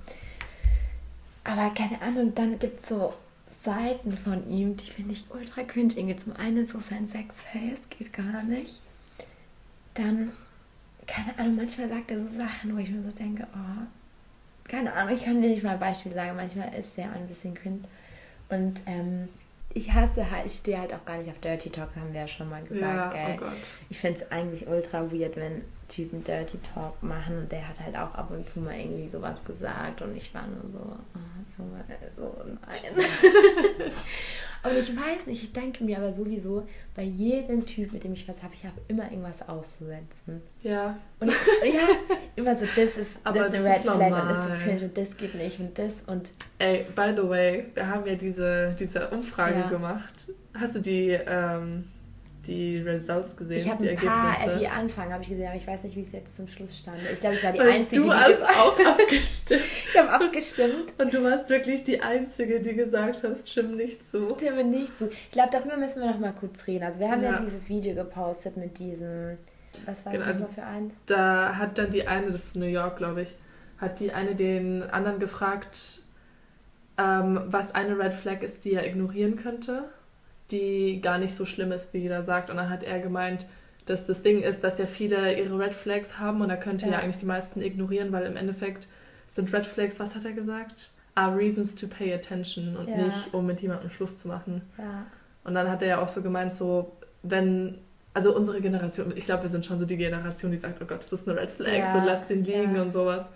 Aber keine Ahnung, dann gibt es so Seiten von ihm, die finde ich ultra cringe. Irgendwie zum einen so sein Sexface, geht gar nicht. Dann, keine Ahnung, manchmal sagt er so Sachen, wo ich mir so denke, oh, keine Ahnung, ich kann dir nicht mal ein Beispiel sagen, manchmal ist er ein bisschen cringe. Und ähm, ich hasse halt, ich stehe halt auch gar nicht auf Dirty Talk, haben wir ja schon mal gesagt, Ja, gell? oh Gott. Ich finde es eigentlich ultra weird, wenn Typen Dirty Talk machen und der hat halt auch ab und zu mal irgendwie sowas gesagt und ich war nur so, oh, Junge, so nein. und ich weiß nicht, ich denke mir aber sowieso, bei jedem Typ, mit dem ich was habe, ich habe immer irgendwas auszusetzen. Ja, Und ich, ja, immer so, das ist, Aber das ist eine Red ist Flag und das ist cringe und das geht nicht und das und ey, by the way, wir haben ja diese, diese Umfrage Ja. gemacht. Hast du die, ähm, die Results gesehen? ich habe die ein paar, Ergebnisse? äh, die Anfang habe ich gesehen, aber ich weiß nicht, wie es jetzt zum Schluss stand. Ich glaube, ich war die Weil Einzige, du die hast auch abgestimmt. Ich habe abgestimmt. Und du warst wirklich die Einzige, die gesagt hast, stimm nicht zu. Stimme nicht zu. Ich glaube, darüber müssen wir noch mal kurz reden. Also wir haben ja, Ja. dieses Video gepostet mit diesem, was war Genau, das also- noch für eins? Da hat dann die eine, das ist New York, glaube ich, hat die eine den anderen gefragt, ähm, was eine Red Flag ist, die er ignorieren könnte, die gar nicht so schlimm ist, wie jeder sagt. Und dann hat er gemeint, dass das Ding ist, dass ja viele ihre Red Flags haben und er könnte ja, Ja. eigentlich die meisten ignorieren, weil im Endeffekt sind Red Flags, was hat er gesagt? Are reasons to pay attention und Ja. nicht, um mit jemandem Schluss zu machen. Ja. Und dann hat er ja auch so gemeint, so, wenn, also unsere Generation, ich glaube, wir sind schon so die Generation, die sagt, oh Gott, das ist eine Red Flag, so lass den liegen und sowas.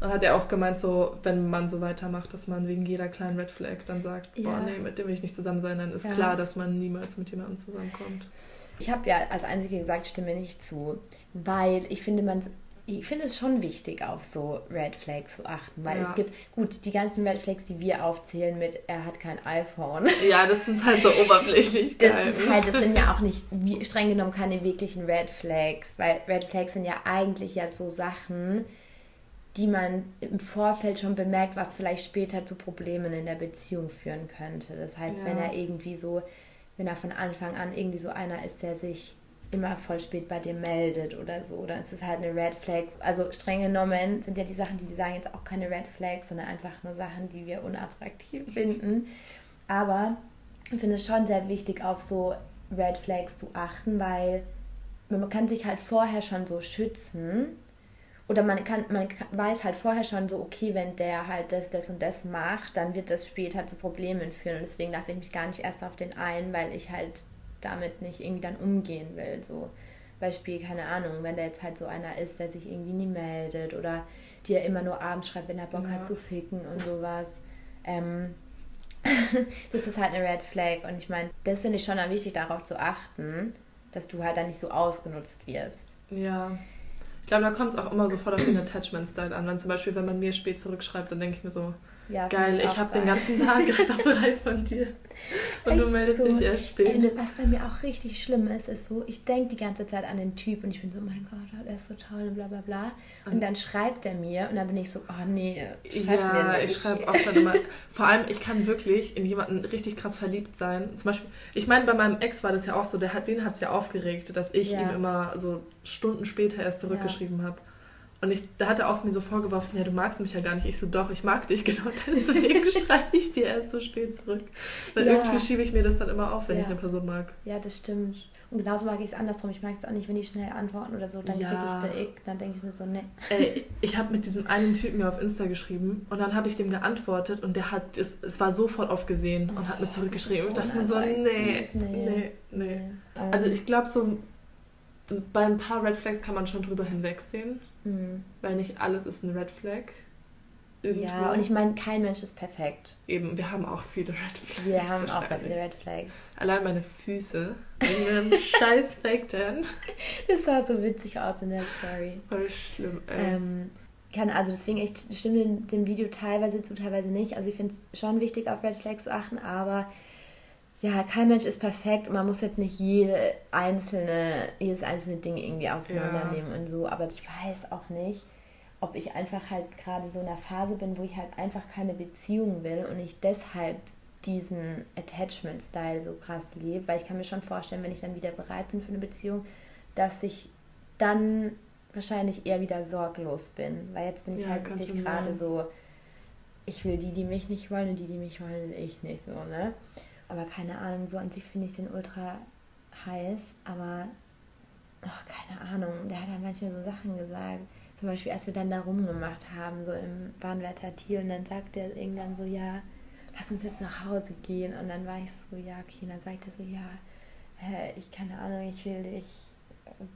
Und hat er auch gemeint, so, wenn man so weitermacht, dass man wegen jeder kleinen Red Flag dann sagt, boah, Ja. nee, mit dem will ich nicht zusammen sein, dann ist Ja. klar, dass man niemals mit jemandem zusammenkommt. Ich habe ja als Einzige gesagt, stimme nicht zu, weil ich finde, man ich finde es schon wichtig, auf so Red Flags zu achten, weil Ja. es gibt, gut, die ganzen Red Flags, die wir aufzählen mit, er hat kein iPhone. Ja, das ist halt so oberflächlich. Das ist halt, das sind ja auch nicht streng genommen keine wirklichen Red Flags, weil Red Flags sind ja eigentlich ja so Sachen, die man im Vorfeld schon bemerkt, was vielleicht später zu Problemen in der Beziehung führen könnte. Das heißt, wenn Ja. er irgendwie so, wenn er von Anfang an irgendwie so einer ist, der sich immer voll spät bei dir meldet oder so, dann ist es halt eine Red Flag. Also streng genommen sind ja die Sachen, die wir sagen, jetzt auch keine Red Flags, sondern einfach nur Sachen, die wir unattraktiv finden. Aber ich finde es schon sehr wichtig, auf so Red Flags zu achten, weil man kann sich halt vorher schon so schützen. Oder man kann, man weiß halt vorher schon so, okay, wenn der halt das, das und das macht, dann wird das später zu Problemen führen. Und deswegen lasse ich mich gar nicht erst auf den ein, weil ich halt damit nicht irgendwie dann umgehen will. So Beispiel, keine Ahnung, wenn der jetzt halt so einer ist, der sich irgendwie nie meldet oder dir immer nur abends schreibt, wenn er Bock Ja. hat zu ficken und sowas. Ähm, das ist halt eine Red Flag. Und ich meine, das finde ich schon dann wichtig, darauf zu achten, dass du halt dann nicht so ausgenutzt wirst. Ja. Ich glaube, da kommt es auch immer sofort auf den Attachment-Style an. Wenn zum Beispiel, wenn man mir spät zurückschreibt, dann denke ich mir so, Ja, geil, ich, auch habe den ganzen Tag Knapperei von dir. Und du Echt meldest so. dich erst spät. Ey, was bei mir auch richtig schlimm ist, ist so, ich denke die ganze Zeit an den Typ und ich bin so, oh mein Gott, er ist so toll und bla bla bla. Und Und- dann schreibt er mir und dann bin ich so, oh nee, schreib ja, mir nicht. ich schreibe auch dann immer. Vor allem, ich kann wirklich in jemanden richtig krass verliebt sein. Zum Beispiel, ich meine, bei meinem Ex war das ja auch so, der hat, den hat es ja aufgeregt, dass ich Ja. ihm immer so Stunden später erst zurückgeschrieben habe. Und ich, da hat er auch mir so vorgeworfen, ja, du magst mich ja gar nicht. Ich so, doch, ich mag dich, genau deswegen schreibe ich dir erst so spät zurück. Weil Ja. irgendwie schiebe ich mir das dann immer auf, wenn Ja. ich eine Person mag. Ja, das stimmt. Und genauso mag ich es andersrum. Ich mag es auch nicht, wenn die schnell antworten oder so. Dann Ja. kriege ich der Ick. Dann denke ich mir so, ne. Ey, ich habe mit diesem einen Typen mir auf Insta geschrieben und dann habe ich dem geantwortet und der hat es, es war sofort aufgesehen und hat mir Oh, zurückgeschrieben. das Ich dachte so mir so, nee. Nee. nee, nee. Ähm, Also ich glaube, so bei ein paar Red Flags kann man schon drüber hinwegsehen, hm. weil nicht alles ist ein Red Flag. Irgendwo. Ja, und ich meine, kein Mensch ist perfekt. Eben, wir haben auch viele Red Flags. Wir haben auch sehr viele Red Flags. Allein meine Füße. Wegen einem scheiß Fake Tan. Das sah so witzig aus in der Story. Voll schlimm, ey. Ähm, kann, also deswegen, ich stimme dem, dem Video teilweise zu, teilweise nicht. Also ich finde es schon wichtig, auf Red Flags zu achten, aber ja, kein Mensch ist perfekt. Und man muss jetzt nicht jede einzelne, jedes einzelne Ding irgendwie auseinandernehmen und so. Aber ich weiß auch nicht, ob ich einfach halt gerade so in einer Phase bin, wo ich halt einfach keine Beziehung will und ich deshalb diesen Attachment-Style so krass lebe, weil ich kann mir schon vorstellen, wenn ich dann wieder bereit bin für eine Beziehung, dass ich dann wahrscheinlich eher wieder sorglos bin, weil jetzt bin ich Ja, halt wirklich gerade so, ich will die, die mich nicht wollen und die, die mich wollen, will ich nicht so, ne? Aber keine Ahnung, so an sich finde ich den ultra heiß, aber ach, keine Ahnung, der hat ja manchmal so Sachen gesagt. Zum Beispiel, als wir dann da rumgemacht haben, so im Bahnwärter Thiel, und dann sagt er irgendwann so, ja, lass uns jetzt nach Hause gehen. Und dann war ich so, ja, okay, und dann sagt er so, ja, äh, ich keine Ahnung, ich will dich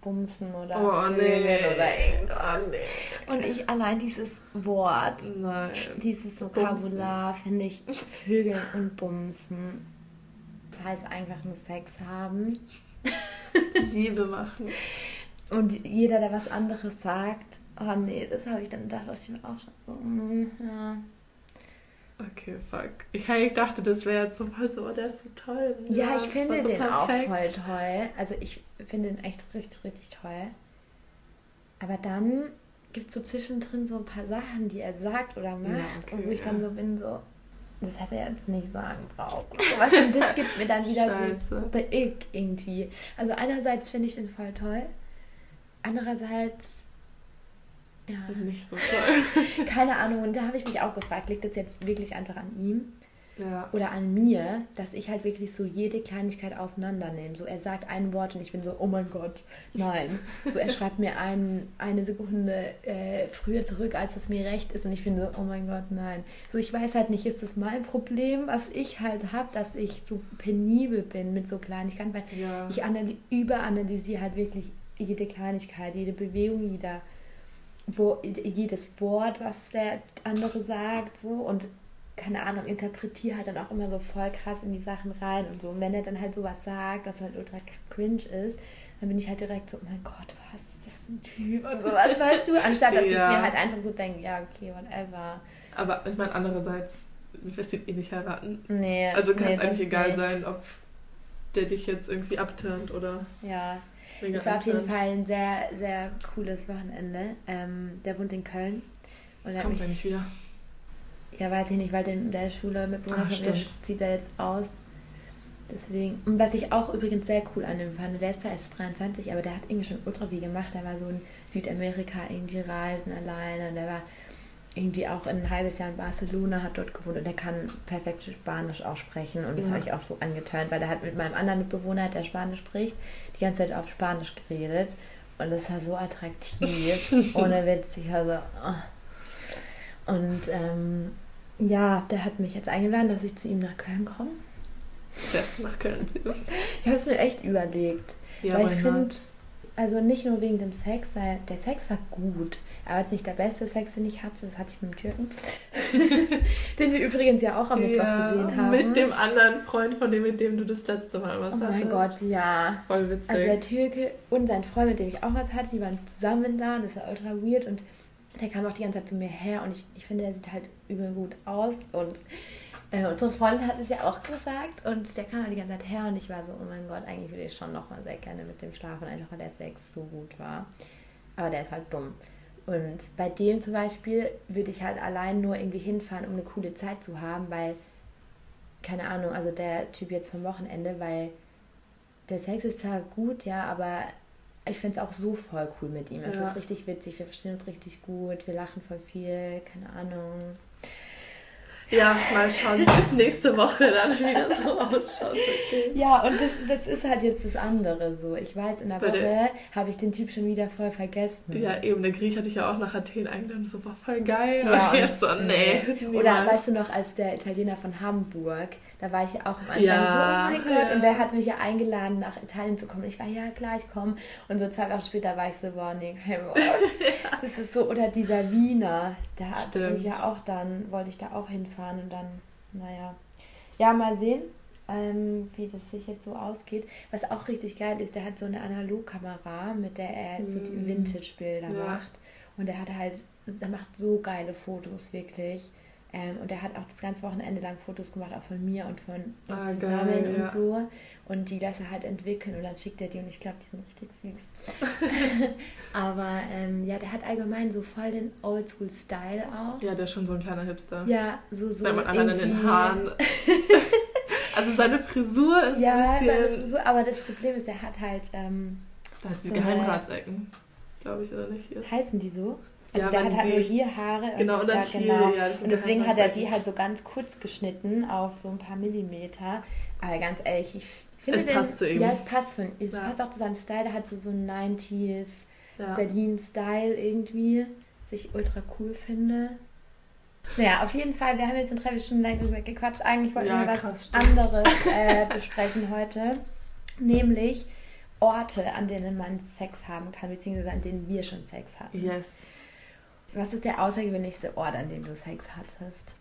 bumsen oder Oh nee. oder irgendwas. Oh nee. Und ich allein dieses Wort, Nein. dieses Vokabular finde ich Vögeln und Bumsen. Das heißt einfach nur Sex haben. Liebe machen. Und jeder, der was anderes sagt, oh nee, das habe ich dann gedacht, ich mir auch schon so, mm, ja. Okay, fuck. Ich, ich dachte, das wäre jetzt so voll so, oh, der ist so toll. Ja, ich das finde so den auch perfekt. voll toll. Also ich finde den echt richtig, richtig toll. Aber dann gibt es so zwischendrin so ein paar Sachen, die er sagt oder macht, Ja, okay, und wo ich dann ja. so bin, so, das hätte er jetzt nicht sagen brauchen. Was und das gibt mir dann wieder so der Ick irgendwie. Also einerseits finde ich den voll toll, andererseits ja, Nicht so toll. keine Ahnung. Und da habe ich mich auch gefragt, liegt das jetzt wirklich einfach an ihm ja. oder an mir, dass ich halt wirklich so jede Kleinigkeit auseinandernehme. So, er sagt ein Wort und ich bin so, oh mein Gott, nein. So, er schreibt mir ein, eine Sekunde äh, früher zurück, als es mir recht ist und ich bin so, oh mein Gott, nein. So, ich weiß halt nicht, ist das mein Problem, was ich halt habe, dass ich so penibel bin mit so Kleinigkeiten, weil ja. ich analy überanalysiere halt wirklich jede Kleinigkeit, jede Bewegung, jeder, wo, jedes Wort, was der andere sagt, so und keine Ahnung, interpretiere halt dann auch immer so voll krass in die Sachen rein und so. Und wenn er dann halt sowas sagt, was halt ultra cringe ist, dann bin ich halt direkt so, oh mein Gott, was ist das für ein Typ und sowas, weißt du? Anstatt dass ja. ich mir halt einfach so denke, ja, okay, whatever. Aber ich meine, andererseits, du wirst ihn eh nicht heiraten. Nee. Also kann es nee, eigentlich egal nicht. sein, ob der dich jetzt irgendwie abturnt oder. Ja. Es war auf jeden Fall ein sehr, sehr cooles Wochenende. Ähm, der wohnt in Köln. Und Kommt er nicht wieder. Ja, weiß ich nicht, weil der Schule mit Bruder zieht er jetzt aus. Deswegen. Und was ich auch übrigens sehr cool an dem fand, der ist zwar erst 23, aber der hat irgendwie schon ultra viel gemacht. Der war so in Südamerika irgendwie reisen alleine. Der war irgendwie auch ein halbes Jahr in Barcelona, hat dort gewohnt und der kann perfekt Spanisch auch sprechen. Und das ja. habe ich auch so angetönt, weil der hat mit meinem anderen Mitbewohner, der Spanisch spricht, die ganze Zeit auf Spanisch geredet. Und das war so attraktiv. Ohne Witz. Ich war so. Oh. Und ähm, ja, der hat mich jetzt eingeladen, dass ich zu ihm nach Köln komme. Das nach Köln. Ich habe es mir echt überlegt. Ja, weil ich finde, also nicht nur wegen dem Sex, weil der Sex war gut. Aber es ist nicht der beste Sex, den ich hatte. Das hatte ich mit dem Türken. den wir übrigens ja auch am Mittwoch ja, gesehen haben. Mit dem anderen Freund, von dem, mit dem du das letzte Mal was oh hattest. Oh mein Gott, ja. Voll witzig. Also der Türke und sein Freund, mit dem ich auch was hatte, die waren zusammen da. Und das war ultra weird. Und der kam auch die ganze Zeit zu mir her. Und ich, ich finde, der sieht halt übel gut aus. Und äh, unsere Freundin hat es ja auch gesagt und der kam halt die ganze Zeit her und ich war so, oh mein Gott, eigentlich würde ich schon nochmal sehr gerne mit dem schlafen, einfach weil der Sex so gut war. Aber der ist halt dumm. Und bei dem zum Beispiel würde ich halt allein nur irgendwie hinfahren, um eine coole Zeit zu haben, weil, keine Ahnung, also der Typ jetzt vom Wochenende, weil der Sex ist zwar gut, ja, aber ich finde es auch so voll cool mit ihm. Es ja. ist richtig witzig, wir verstehen uns richtig gut, wir lachen voll viel, keine Ahnung. Ja, mal schauen, bis nächste Woche dann wieder so ausschaut. Ja, und das, das ist halt jetzt das andere so. Ich weiß, in der Woche habe ich den Typ schon wieder voll vergessen. Ja, eben, der Griech hatte ich ja auch nach Athen eingeladen. So, war voll geil. Ja, und jetzt so, nee. Oder weißt du noch, als der Italiener von Hamburg, da war ich ja auch am Anfang ja, so, oh mein Gott. Ja. Und der hat mich ja eingeladen, nach Italien zu kommen. Ich war, ja klar, ich komme. Und so zwei Wochen später war ich so, boah, nee, kein Wort. Das ist so, oder dieser Wiener, da hat mich ja auch dann, wollte ich da auch hinfahren fahren und dann, naja. Ja, mal sehen, ähm, wie das sich jetzt so ausgeht. Was auch richtig geil ist, der hat so eine Analogkamera, mit der er so die mm. Vintage-Bilder ja. macht. Und er hat halt, der macht so geile Fotos, wirklich. Ähm, und er hat auch das ganze Wochenende lang Fotos gemacht, auch von mir und von uns ah, zusammen geil, und ja. so. Und die lässt er halt entwickeln und dann schickt er die und ich glaube, die sind richtig süß. Aber ähm, ja, der hat allgemein so voll den Oldschool-Style auch. Ja, der ist schon so ein kleiner Hipster. Ja, so so. Wenn man allein an den Haaren. also seine Frisur ist ja, ein bisschen. Frisur, aber das Problem ist, er hat halt. Ähm, da hat so Geheimratsecken, glaube ich, oder nicht? Hier. Heißen die so? Also ja, der hat halt die, nur hier Haare. Genau, und, und dann hier, genau. Ja, und deswegen hat er die halt so ganz kurz geschnitten auf so ein paar Millimeter. Aber ganz ehrlich, ich finde Es den, passt zu ihm. Ja, es passt zu ihm. Es ja. passt auch zu seinem Style. Der hat so, so einen 90s ja. Berlin-Style irgendwie, was ich ultra cool finde. Naja, auf jeden Fall, wir haben jetzt in drei Stunden lang drüber gequatscht. Eigentlich wollten ja, wir was krass, anderes äh, besprechen heute. Nämlich Orte, an denen man Sex haben kann, beziehungsweise an denen wir schon Sex hatten. Yes. Was ist der außergewöhnlichste Ort, an dem du Sex hattest?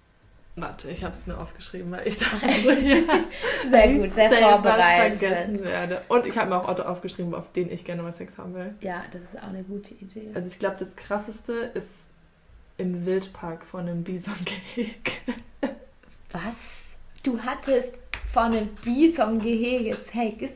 Warte, ich habe es mir aufgeschrieben, weil ich dachte, ja, sehr gut, sehr vorbereitet. vergessen werde. Und ich habe mir auch Orte aufgeschrieben, auf denen ich gerne mal Sex haben will. Ja, das ist auch eine gute Idee. Also ich glaube, das Krasseste ist im Wildpark vor einem Bisongehege. Was? Du hattest vor einem Bisongehege Sex?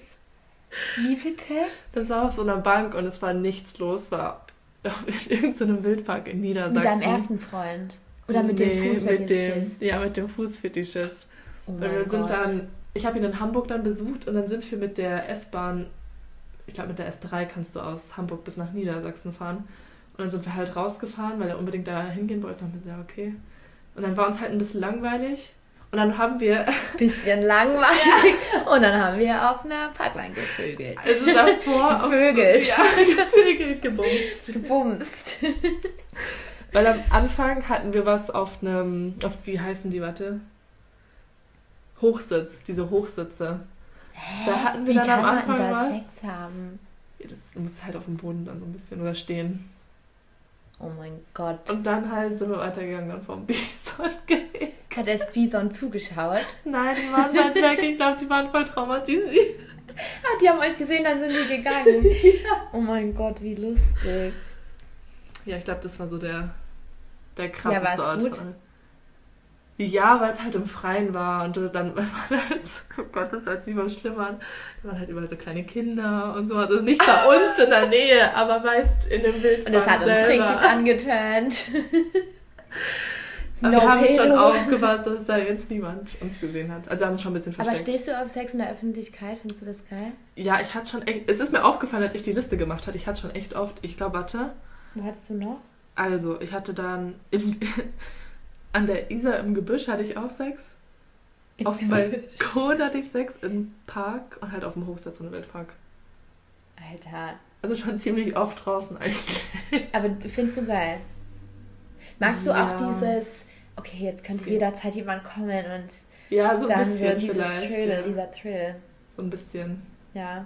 Wie bitte? Das war auf so einer Bank und es war nichts los, war in irgendeinem Wildpark in Niedersachsen. Mit deinem ersten Freund? Oder mit nee, dem Fußfetischist? ja, mit dem Fußfetischist. Oh und wir sind Gott. dann, ich habe ihn in Hamburg dann besucht und dann sind wir mit der S-Bahn, ich glaube mit der S3 kannst du aus Hamburg bis nach Niedersachsen fahren. Und dann sind wir halt rausgefahren, weil er unbedingt da hingehen wollte. Und dann haben wir gesagt, okay. Und dann war uns halt ein bisschen langweilig. Und dann haben wir. Bisschen langweilig. Und dann haben wir auf einer Parkbank gevögelt. Also davor. gevögelt. ja, gevögelt, gebumst. Gebumst. Weil am Anfang hatten wir was auf einem. Auf, wie heißen die, warte? Hochsitz, diese Hochsitze. Hä? Da hatten wir wie dann am Anfang man da was. Sex haben? Ja, das muss halt auf dem Boden dann so ein bisschen oder stehen. Oh mein Gott. Und dann halt sind wir weitergegangen dann vom Bison Gate. Hat das Bison zugeschaut? Nein, die waren weit weg. Ich glaube, die waren voll traumatisiert. Ah, die haben euch gesehen, dann sind die gegangen. ja. Oh mein Gott, wie lustig. Ja, ich glaube, das war so der, der krasseste Ja, Ort. gut? Ja, weil es halt im Freien war und dann war halt, oh Gott, das hört sich immer schlimm an. Da waren halt überall so kleine Kinder und so. Also nicht bei uns in der Nähe, aber meist in dem Bild. Und das hat uns richtig angetönt. Aber wir haben schon aufgepasst, dass da jetzt niemand uns gesehen hat. Also wir haben uns schon ein bisschen Aber versteckt. stehst du auf Sex in der Öffentlichkeit? Findest du das geil? Ja, ich hatte schon echt, es ist mir aufgefallen, als ich die Liste gemacht hatte, ich hatte schon echt oft, ich glaube, warte, Wo hattest du noch? Also ich hatte dann im, an der Isar im Gebüsch hatte ich auch Sex. Auf dem Balkon hatte ich Sex im Park und halt auf dem Hochsatz und im Wildpark. Alter. Also schon ziemlich oft draußen eigentlich. Aber findest du geil? Magst du Ja. auch dieses, okay, jetzt könnte jederzeit jemand kommen und Ja, so ein dann bisschen so dieses. Thrill, ja. dieser Thrill. So ein bisschen. Ja.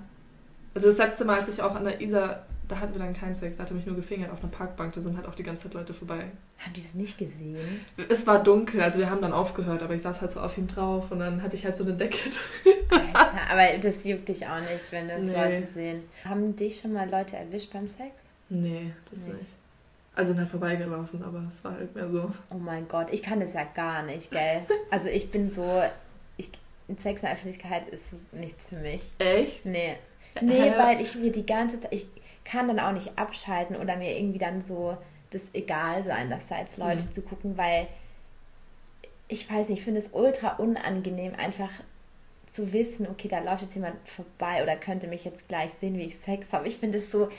Also das letzte Mal, als ich auch an der Isar, da hatten wir dann keinen Sex, da hatte mich nur gefingert auf einer Parkbank, da sind halt auch die ganze Zeit Leute vorbei. Haben die das nicht gesehen? Es war dunkel, also wir haben dann aufgehört, aber ich saß halt so auf ihm drauf und dann hatte ich halt so eine Decke drin. Alter, aber das juckt dich auch nicht, wenn das Nee. Leute sehen. Haben dich schon mal Leute erwischt beim Sex? Nee, das Nee. nicht. Also sind halt vorbeigelaufen, aber es war halt mehr so. Oh mein Gott, ich kann das ja gar nicht, gell? Also ich bin so, ich, Sex in der Öffentlichkeit ist nichts für mich. Echt? Nee. Nee, Hä? weil ich mir die ganze Zeit, ich kann dann auch nicht abschalten oder mir irgendwie dann so das egal sein, dass da jetzt Leute Mhm. zu gucken, weil ich weiß nicht, ich finde es ultra unangenehm, einfach zu wissen, okay, da läuft jetzt jemand vorbei oder könnte mich jetzt gleich sehen, wie ich Sex habe. Ich finde es so,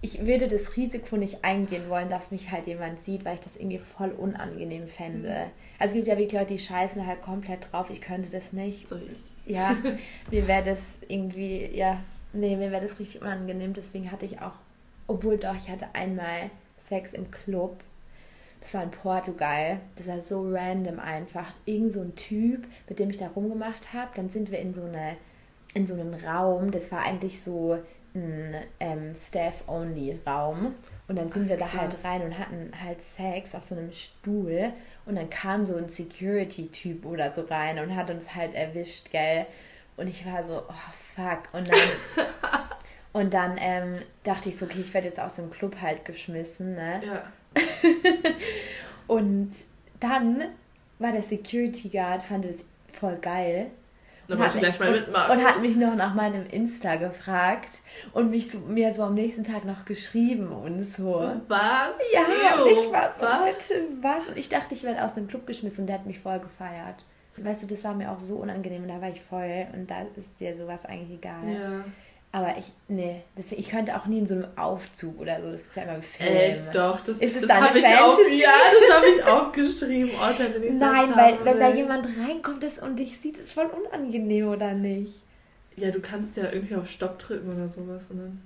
ich würde das Risiko nicht eingehen wollen, dass mich halt jemand sieht, weil ich das irgendwie voll unangenehm fände. Mhm. Also es gibt ja wirklich Leute, die scheißen halt komplett drauf. Ich könnte das nicht. So ich. Ja, mir wäre das irgendwie, ja, nee, mir wäre das richtig unangenehm. Deswegen hatte ich auch, obwohl doch, ich hatte einmal Sex im Club. Das war in Portugal. Das war so random einfach. Irgend so ein Typ, mit dem ich da rumgemacht habe. Dann sind wir in so eine, in so einen Raum. Das war eigentlich so ein ähm, Staff-Only-Raum. Und dann sind wir da Krass. halt rein und hatten halt Sex auf so einem Stuhl. Und dann kam so ein Security-Typ oder so rein und hat uns halt erwischt, gell? Und ich war so, oh fuck. Und dann, und dann ähm, dachte ich so, okay, ich werde jetzt aus dem Club halt geschmissen, ne? Ja. Und dann war der Security Guard, fand es voll geil. Dann Und hat gleich mal mich- mitmachen. Und, und hat mich noch nach meinem Insta gefragt und mich so, mir so am nächsten Tag noch geschrieben und so. Was? Ja, Ew. ich war so, Was? bitte, was? Und ich dachte, ich werde aus dem Club geschmissen und der hat mich voll gefeiert. Weißt du, das war mir auch so unangenehm und da war ich voll und da ist dir sowas eigentlich egal. Ja. Aber ich, nee, deswegen, ich könnte auch nie in so einem Aufzug oder so, das gibt es ja immer im Film. Echt, doch. Das, Ist das deine hab ich auch? Ja, das habe ich aufgeschrieben. Oh, Nein, weil wenn da jemand reinkommt ist und dich sieht, ist voll unangenehm, oder nicht? Ja, du kannst ja irgendwie auf Stopp drücken oder sowas. Und dann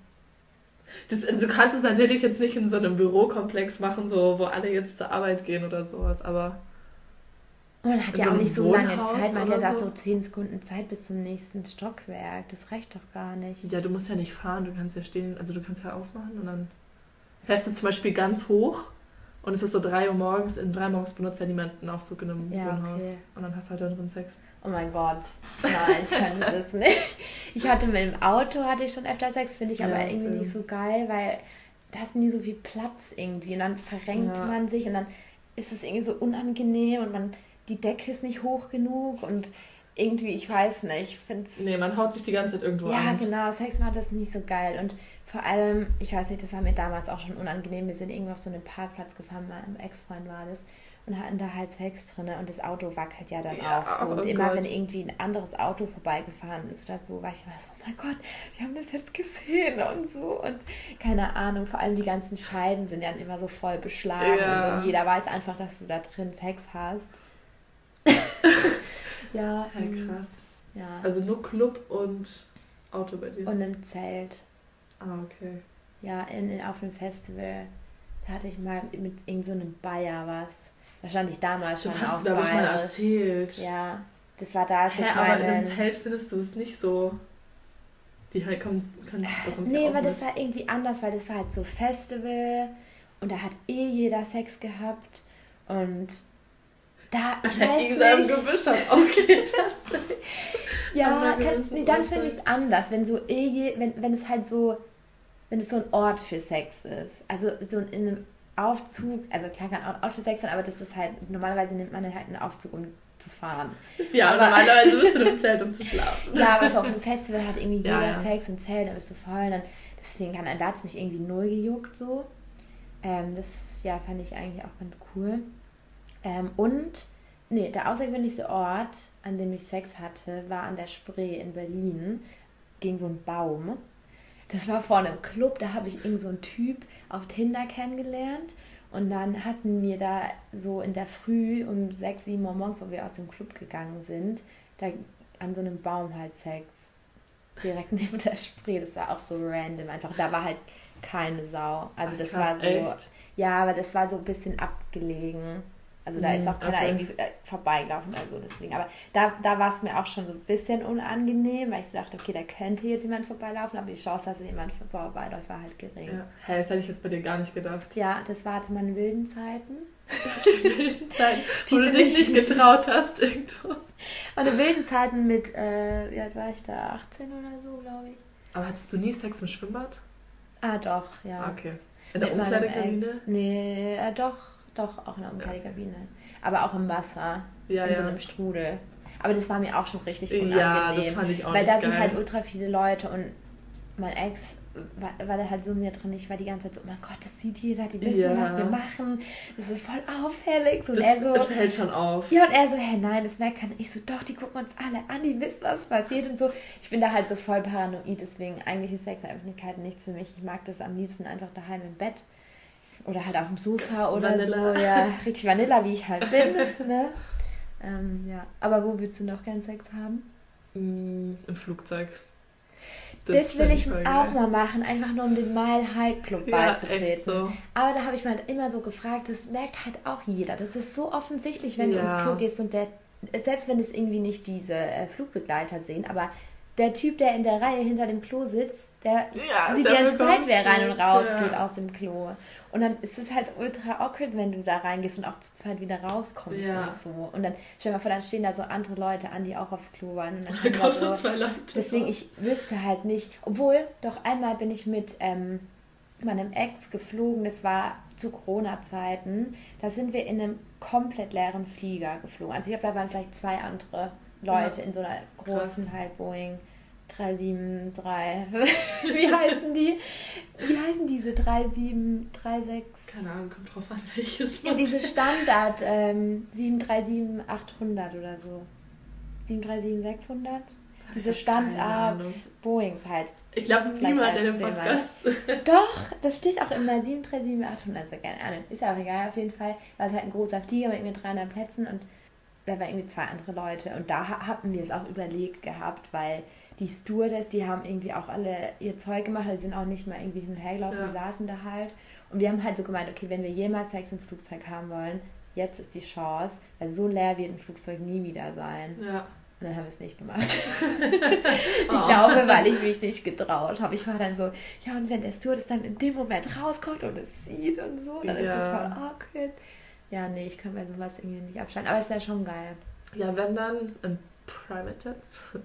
das, also du kannst es natürlich jetzt nicht in so einem Bürokomplex machen, so, wo alle jetzt zur Arbeit gehen oder sowas, aber man hat ja so auch nicht so lange Wohnhaus Zeit, man hat ja da so? 10 Sekunden Zeit bis zum nächsten Stockwerk. Das reicht doch gar nicht. ja, du musst ja nicht fahren, du kannst ja stehen, also du kannst ja aufmachen und dann fährst du zum Beispiel ganz hoch und es ist so 3 Uhr morgens, in 3 Uhr morgens benutzt ja niemand einen Aufzug in einem Ja, Wohnhaus okay. und dann hast du halt da drin Sex. Oh mein Gott. Nein, ich könnte das nicht. Ich hatte mit dem Auto hatte ich schon öfter Sex, finde ich Ja, aber irgendwie nicht so geil, weil da ist nie so viel Platz irgendwie. Und dann verrenkt Ja. man sich und dann ist es irgendwie so unangenehm und man die Decke ist nicht hoch genug und irgendwie, ich weiß nicht, ich finde es. Nee, man haut sich die ganze Zeit irgendwo Ja, an. genau, Sex macht das nicht so geil. Und vor allem, ich weiß nicht, das war mir damals auch schon unangenehm. Wir sind irgendwo auf so einen Parkplatz gefahren, mein Ex-Freund war das. Und hatten da halt Sex drin und das Auto wackelt ja dann Ja, auch so. Und oh immer Gott. wenn irgendwie ein anderes Auto vorbeigefahren ist oder so, war ich immer so, oh mein Gott, wir haben das jetzt gesehen und so. Und keine Ahnung, vor allem die ganzen Scheiben sind dann immer so voll beschlagen Ja. und so. Und jeder weiß einfach, dass du da drin Sex hast. ja, Ja, mm, krass. ja. Also nur Club und Auto bei dir. Und im Zelt. ah, okay. Ja, in, in, auf einem Festival. Da hatte ich mal mit irgend so einem Bayer was. Da stand ich damals schon Das hast auf du, ich, mal erzählt. Ja, das war da, als Hä, ich aber in einem. Zelt findest du es nicht so. Die halt kommen, können Nee, weil das mit. war irgendwie anders, weil das war halt so Festival und da hat eh jeder Sex gehabt und da, ich An weiß Isa im nicht. Gebüsch hat auch geht das. Ja, kann, nee, dann finde ich es anders, wenn so wenn, wenn es halt so, wenn es so ein Ort für Sex ist. Also so in einem Aufzug, also klar kann auch ein Ort für Sex sein, aber das ist halt, normalerweise nimmt man halt einen Aufzug, um zu fahren. Ja, Aber- normalerweise bist du im Zelt, um zu schlafen. Ja, aber so auf einem Festival hat irgendwie Ja, jeder ja. Sex im Zelt, da bist du voll. Dann, deswegen kann, da hat es mich irgendwie null gejuckt so. Ähm, das ja, fand ich eigentlich auch ganz cool. Ähm, und, nee, der außergewöhnlichste Ort, an dem ich Sex hatte, war an der Spree in Berlin. Gegen so einen Baum. Das war vor einem Club, da habe ich irgend so einen Typ auf Tinder kennengelernt. Und dann hatten wir da so in der Früh um 6, 7 Uhr morgens, wo wir aus dem Club gegangen sind, da an so einem Baum halt Sex. Direkt neben der Spree. Das war auch so random. Einfach, da war halt keine Sau. Also Ach, das krass, war so. echt? Ja, aber das war so ein bisschen abgelegen. Also da ist Mhm, auch keiner okay. irgendwie äh, vorbeigelaufen oder so. Deswegen. Aber da, da war es mir auch schon so ein bisschen unangenehm, weil ich so dachte, okay, da könnte jetzt jemand vorbeilaufen, aber die Chance, dass jemand vorbeiläuft, war halt gering. Ja. Hä, das hätte ich jetzt bei dir gar nicht gedacht. Ja, das war zu meinen wilden Zeiten. Die wilden Zeiten, Die wo du dich nicht- getraut hast irgendwo. Meine wilden Zeiten mit, äh, wie alt war ich da? 18 oder so, glaube ich. Aber hattest du nie Sex im Schwimmbad? Ah, doch, ja. Okay. In der Umkleidekabine? Nee, äh, doch, doch, auch in der Umkleidekabine. Aber auch im Wasser, Ja, in so ja. einem Strudel. Aber das war mir auch schon richtig Ja, unangenehm. das fand ich auch weil da geil. sind halt ultra viele Leute und mein Ex war, war da halt so mir drin. Ich war die ganze Zeit so, oh mein Gott, das sieht jeder, die wissen, Ja. was wir machen. Das ist voll auffällig. So, und das, er so, das fällt schon auf. ja, und er so, hä, nein, das merkt keiner. Ich so, doch, die gucken uns alle an, die wissen, was passiert und so. Ich bin da halt so voll paranoid, deswegen eigentlich ist Sex in Öffentlichkeit nichts für mich. Ich mag das am liebsten einfach daheim im Bett. Oder halt auf dem Sofa oder Vanilla. so. Ja, richtig Vanilla, wie ich halt bin. ne? ähm, ja. Aber wo willst du noch gern Sex haben? Mm, Im Flugzeug. Das, will fänd ich voll auch geil. mal machen, einfach nur um den Mile High Club Ja, beizutreten. so. Aber da habe ich mal halt immer so gefragt, das merkt halt auch jeder. Das ist so offensichtlich, wenn du Ja. ins Klo gehst und der, selbst wenn es irgendwie nicht diese äh, Flugbegleiter sehen, aber der Typ, der in der Reihe hinter dem Klo sitzt, der Ja, sieht die der ganze Zeit, wer rein und raus geht aus dem Klo. Und dann ist es halt ultra awkward, wenn du da reingehst und auch zu zweit wieder rauskommst Ja. und so. Und dann stell mal vor, dann stehen da so andere Leute an, die auch aufs Klo waren. Und dann Da stehen da so, zwei Leute. Deswegen, ich wüsste halt nicht. Obwohl, doch einmal bin ich mit ähm, meinem Ex geflogen. Das war zu Corona-Zeiten. Da sind wir in einem komplett leeren Flieger geflogen. Also ich glaube, da waren vielleicht zwei andere Leute Ja. in so einer großen halt Boeing 373. Wie heißen die? Wie heißen diese 3736? Keine Ahnung, kommt drauf an, welches Ja, diese Standard ähm, 737-800 oder so. 737-600? Diese Ich hab keine Standard. Boeings halt. Ich glaube, niemand, den jemand. Podcast. Doch, das steht auch immer 737-800. Also keine Ahnung. Ist ja auch egal, auf jeden Fall. War es halt ein großer Flieger mit irgendwie 300 Plätzen und da waren irgendwie zwei andere Leute. Und da ha- hatten wir es auch überlegt gehabt, weil die Stewardess, die haben irgendwie auch alle ihr Zeug gemacht. Die sind auch nicht mal irgendwie hin und her gelaufen, Ja. die saßen da halt. Und wir haben halt so gemeint, okay, wenn wir jemals Sex im Flugzeug haben wollen, jetzt ist die Chance, weil so leer wird ein Flugzeug nie wieder sein. Ja. Und dann haben wir es nicht gemacht. Ich Oh. glaube, weil ich mich nicht getraut habe. Ich war dann so, ja, und wenn der Stewardess dann in dem Moment rauskommt und es sieht und so, dann ist Ja. es voll awkward. Ja, nee, ich kann bei sowas irgendwie nicht abschalten. Aber es wäre schon geil. Ja, wenn dann ein Private Jet.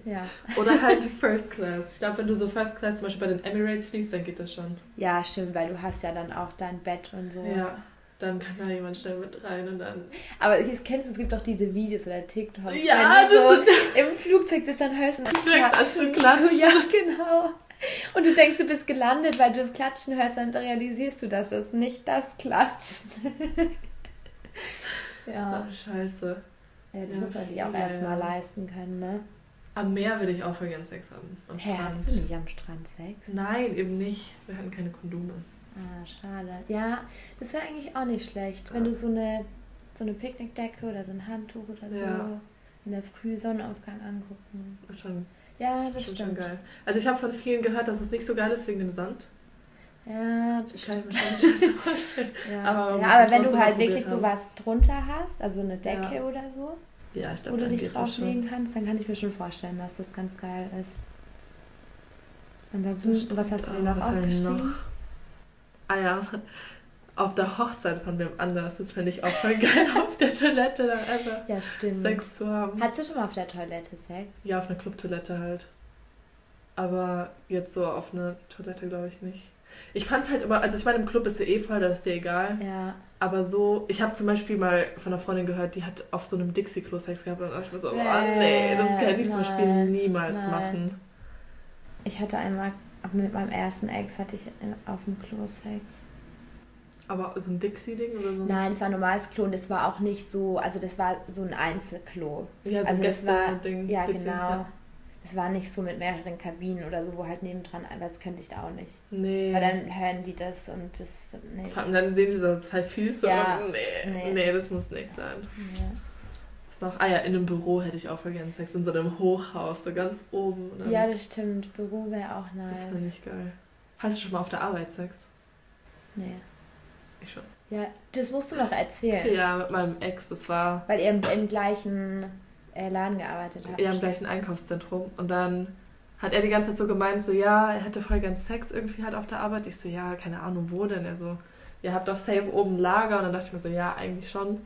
Ja. Oder halt First Class. Ich glaube, wenn du so First Class zum Beispiel bei den Emirates fliegst, dann geht das schon. Ja, stimmt, weil du hast ja dann auch dein Bett und so. Ja. Dann kann da jemand schnell mit rein und dann. Aber jetzt kennst du, es gibt doch diese Videos oder TikToks, Ja, wenn du so im Flugzeug das dann hörst und klatschen. klatschen. So, ja, genau. Und du denkst, du bist gelandet, weil du das Klatschen hörst, dann realisierst du, dass es nicht das Klatschen. ja. Ach, scheiße. Ja, das Ja, muss man sich auch ja, erstmal leisten können, ne? Am Meer will ich auch voll gern Sex haben. Am Hä, Strand. hast du nicht am Strand Sex? Nein, eben nicht. Wir hatten keine Kondome. Ah, schade. Ja, das wäre eigentlich auch nicht schlecht, wenn du so eine, so eine Picknickdecke oder so ein Handtuch oder so in der Früh Sonnenaufgang angucken. Das ist schon, Ja, das das ist schon, schon stimmt. geil. Also ich habe von vielen gehört, dass es nicht so geil ist wegen dem Sand. Ja, das stimmt. Ja, Aber ja, aber wenn du halt wirklich haben. was drunter hast, also eine Decke Ja. oder so, Ja, ich wo glaube, du dich schon. drauflegen kannst, dann kann ich mir schon vorstellen, dass das ganz geil ist. Ansonsten, Das was stimmt hast du dir auch. noch aufgeschrieben? noch? Ah ja, auf der Hochzeit von wem anders. Das finde ich auch voll geil, auf der Toilette dann einfach Ja, stimmt. Sex zu haben. Hattest du schon mal auf der Toilette Sex? Ja, auf einer Clubtoilette halt. Aber jetzt so auf einer Toilette glaube ich nicht. Ich fand es halt immer, also ich meine, im Club ist ja eh voll, das ist dir egal. Ja. Aber so, ich habe zum Beispiel mal von einer Freundin gehört, die hat auf so einem Dixie-Klo Sex gehabt und ich mir so, oh nee, das kann ich zum Beispiel niemals nein. machen. Ich hatte einmal, mit meinem ersten Ex hatte ich auf dem Klo Sex. Aber so ein Dixie-Ding oder so? Nein, es war ein normales Klo und es war auch nicht so, also das war so ein Einzelklo. Ja, so also ein Gäste-Ding. ja Dixie, genau. ja. Es war nicht so mit mehreren Kabinen oder so, wo halt nebendran, das könnte ich da auch nicht. Nee. Weil dann hören die das und das, nee. Vor allem dann sehen die so zwei Füße Ja, und nee, nee. nee, das muss nicht sein. Ja. Was noch? Ah ja, in einem Büro hätte ich auch voll gerne Sex, in so einem Hochhaus, so ganz oben. Ja, das stimmt. Büro wäre auch das finde nice. ich geil. Hast du schon mal auf der Arbeit Sex? Nee. Ich schon. Ja, das musst du noch erzählen. Ja, mit meinem Ex, das war Weil ihr im, im gleichen äh, Laden gearbeitet habt. eher im gleichen Einkaufszentrum. Und dann hat er die ganze Zeit so gemeint, so ja, er hätte voll gern Sex irgendwie halt auf der Arbeit. Ich so, ja, keine Ahnung, wo denn? Er so, ihr habt doch safe oben Lager. Und dann dachte ich mir so, ja, eigentlich schon.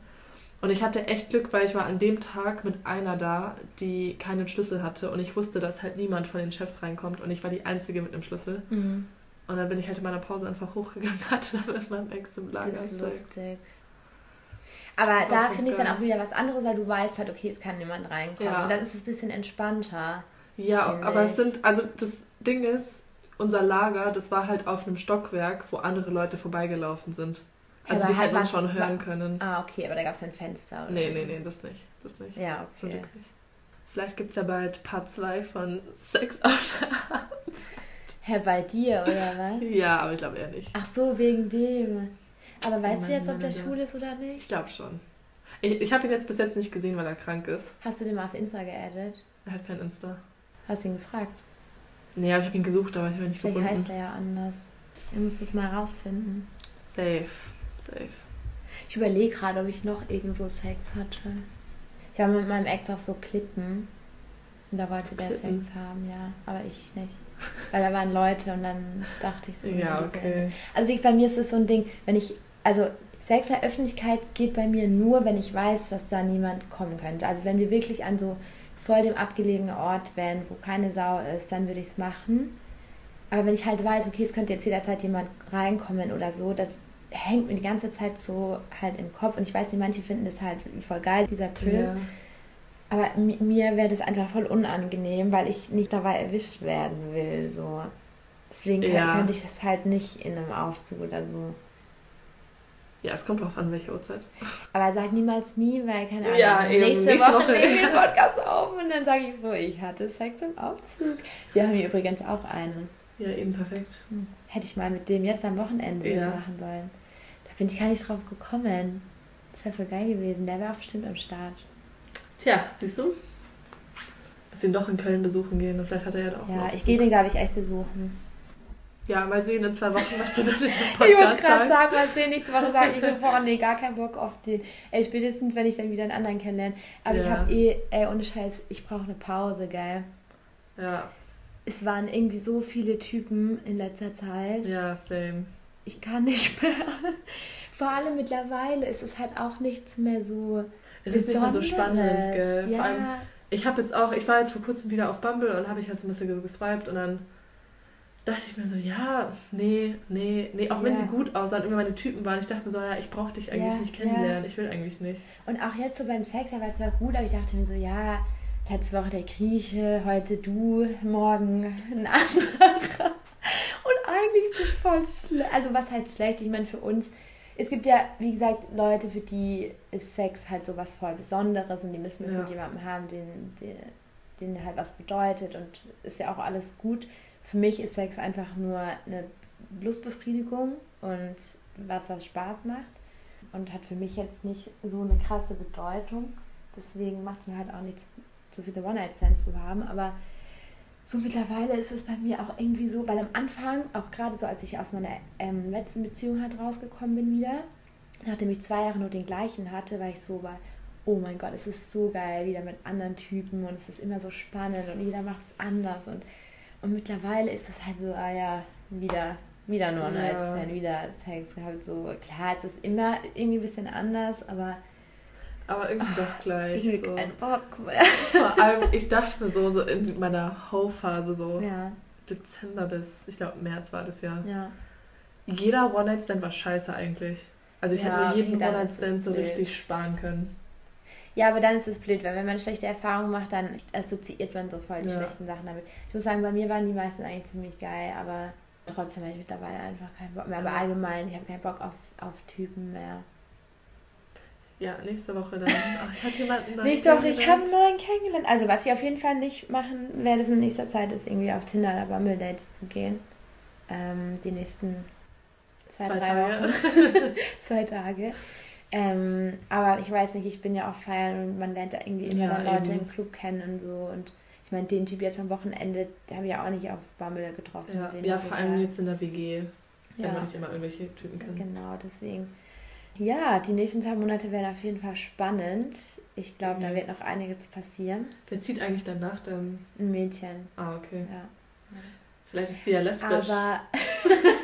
Und ich hatte echt Glück, weil ich war an dem Tag mit einer da, die keinen Schlüssel hatte. Und ich wusste, dass halt niemand von den Chefs reinkommt. Und ich war die Einzige mit einem Schlüssel. Mhm. Und dann bin ich halt in meiner Pause einfach hochgegangen, hatte dann mit meinem Ex im Lager Das ist lustig. Aber Das da finde ich dann auch wieder was anderes, weil du weißt halt, okay, es kann niemand reinkommen. Ja. Und dann ist es ein bisschen entspannter. Ja, aber es sind, also das Ding ist, unser Lager, das war halt auf einem Stockwerk, wo andere Leute vorbeigelaufen sind. Also Aber die hätten uns schon hören können. Ah, okay, aber da gab es ein Fenster. Oder? Nee, nee, nee, das nicht. Das nicht. Ja, okay. Nicht. Vielleicht gibt es ja bald Part 2 von Sex auf der Hä, bei dir, oder was? Ja, aber ich glaube eher nicht. Ach so, wegen dem. Aber weißt du jetzt, ob der schwul ist oder nicht? Ich glaube schon. Ich, ich habe ihn jetzt bis jetzt nicht gesehen, weil er krank ist. Hast du den mal auf Insta geaddet? Er hat kein Insta. Hast du ihn gefragt? Nee, ich habe ihn gesucht, aber ich habe ihn nicht Vielleicht gefunden. heißt er ja anders. Du musst es mal rausfinden. Safe. Safe. Ich überlege gerade, ob ich noch irgendwo Sex hatte. Ich war mit meinem Ex auf so Klippen. Und da wollte der Klippen? Sex haben, ja. Aber ich nicht. Weil da waren Leute und dann dachte ich so. Ja, okay. Also wie bei mir ist es so ein Ding, wenn ich, also Sex in der Öffentlichkeit geht bei mir nur, wenn ich weiß, dass da niemand kommen könnte. Also wenn wir wirklich an so voll dem abgelegenen Ort wären, wo keine Sau ist, dann würde ich es machen. Aber wenn ich halt weiß, okay, es könnte jetzt jederzeit jemand reinkommen oder so, das hängt mir die ganze Zeit so halt im Kopf. Und ich weiß nicht, manche finden das halt voll geil, dieser Thrill. Ja. Aber mi- mir wäre das einfach voll unangenehm, weil ich nicht dabei erwischt werden will. So. Deswegen Ja. könnte ich das halt nicht in einem Aufzug oder so. Ja, es kommt drauf an, welche Uhrzeit. Aber sag niemals nie, weil keine Ahnung. Ja, eben, nächste, nächste Woche Woche. nehmen wir den Podcast auf und dann sage ich so, ich hatte Sex im Aufzug. Wir haben hier übrigens auch einen. Ja, eben perfekt. Hm. Hätte ich mal mit dem jetzt am Wochenende Ja. was machen sollen. Da bin ich gar nicht drauf gekommen. Das wäre voll geil gewesen. Der wäre auch bestimmt am Start. Tja, siehst du? Dass ihn doch in Köln besuchen gehen und vielleicht hat er ja da auch Ja, einen ich gehe den, glaube ich, echt besuchen. Ja, mal sehen in zwei Wochen, was du dann in dem Ich wollte Podcast gerade sagen, mal sehen, nächste Woche sage ich so, boah, nee, gar keinen Bock auf den. Ey, spätestens, wenn ich dann wieder einen anderen kennenlerne. Aber ich Ja. habe eh, ey, ohne Scheiß, ich brauche eine Pause, geil. Ja, Es waren irgendwie so viele Typen in letzter Zeit. ja, same. Ich kann nicht mehr. Vor allem mittlerweile ist es halt auch nichts mehr so. Es ist nicht mehr so spannend, gell? Ja, Vor allem, ich habe jetzt auch, ich war jetzt vor kurzem wieder auf Bumble und habe ich halt so ein bisschen geswiped und dann dachte ich mir so, ja, nee, nee, nee, auch wenn Ja. sie gut aussahen, immer meine Typen waren, ich dachte mir so, ja, ich brauche dich eigentlich Ja, nicht ja. kennenlernen, ich will eigentlich nicht. Und auch jetzt so beim Sex, da war es zwar gut, aber ich dachte mir so, ja, letzte Woche der Grieche, heute du, morgen ein anderer. Und eigentlich ist das voll schlecht. Also was heißt schlecht? Ich meine, für uns, es gibt ja, wie gesagt, Leute, für die ist Sex halt so was voll Besonderes und die müssen es Ja. mit jemandem haben, den, den, den halt was bedeutet und ist ja auch alles gut. Für mich ist Sex einfach nur eine Lustbefriedigung und was, was Spaß macht und hat für mich jetzt nicht so eine krasse Bedeutung. Deswegen macht es mir halt auch nichts, so viele One-Night-Stands zu haben. Aber so mittlerweile ist es bei mir auch irgendwie so, weil am Anfang, auch gerade so als ich aus meiner ähm, letzten Beziehung halt rausgekommen bin wieder, nachdem ich zwei Jahre nur den gleichen hatte, war ich so bei, oh mein Gott, es ist so geil, wieder mit anderen Typen und es ist immer so spannend und jeder macht es anders. Und, und mittlerweile ist es halt so, ah ja, wieder Wieder nur ein ja. Wieder Sex gehabt. So, klar, es ist immer irgendwie ein bisschen anders, aber. Aber irgendwie oh, doch gleich. Ich so. keinen Bock mehr. Vor allem, ich dachte mir so, so in meiner Ho-Phase, so ja. Dezember bis, ich glaube, März war das Jahr. Ja. Jeder One-Night-Stand war scheiße eigentlich. Also ich ja, hätte mir jeden okay, One-Night-Stand so richtig sparen können. Ja, aber dann ist es blöd, weil wenn man schlechte Erfahrungen macht, dann assoziiert man so voll die ja. schlechten Sachen damit. Ich muss sagen, bei mir waren die meisten eigentlich ziemlich geil, aber trotzdem habe ich mittlerweile einfach keinen Bock mehr. Aber allgemein, ich habe keinen Bock auf, auf Typen mehr. Ja, nächste Woche dann. Ach, ich habe jemanden neuen Nächste Woche, ich habe einen neuen kennengelernt. Also, was ich auf jeden Fall nicht machen werde, ist in nächster Zeit, ist irgendwie auf Tinder oder Bumble Dates zu gehen. Ähm, die nächsten zwei, zwei drei Tage. Wochen. zwei Tage. Ähm, aber ich weiß nicht, ich bin ja auch feiern und man lernt da irgendwie immer ja, Leute im Club kennen und so. Und ich meine, den Typ jetzt am Wochenende, der habe ich ja auch nicht auf Bumble getroffen. Ja, ja vor allem jetzt in der WG, wenn ja. man nicht immer irgendwelche Typen kennt. Genau, deswegen. Ja, die nächsten zwei Monate werden auf jeden Fall spannend. Ich glaube, yes. da wird noch einiges passieren. Wer zieht eigentlich danach dann? Ein Mädchen. Ah, okay. Ja. Vielleicht ist die ja lesbisch. Aber.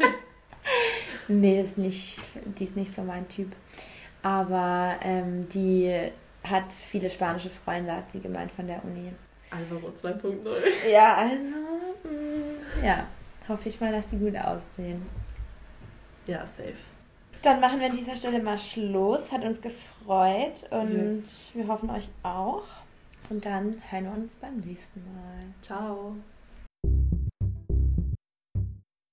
nee, ist nicht, die ist nicht so mein Typ. Aber ähm, die hat viele spanische Freunde, hat sie gemeint von der Uni. Alvaro 2.0. Ja, also, mh, mm, ja, hoffe ich mal, dass die gut aussehen. Ja, safe. Dann machen wir an dieser Stelle mal Schluss. Hat uns gefreut und yes. wir hoffen euch auch. Und dann hören wir uns beim nächsten Mal. Ciao.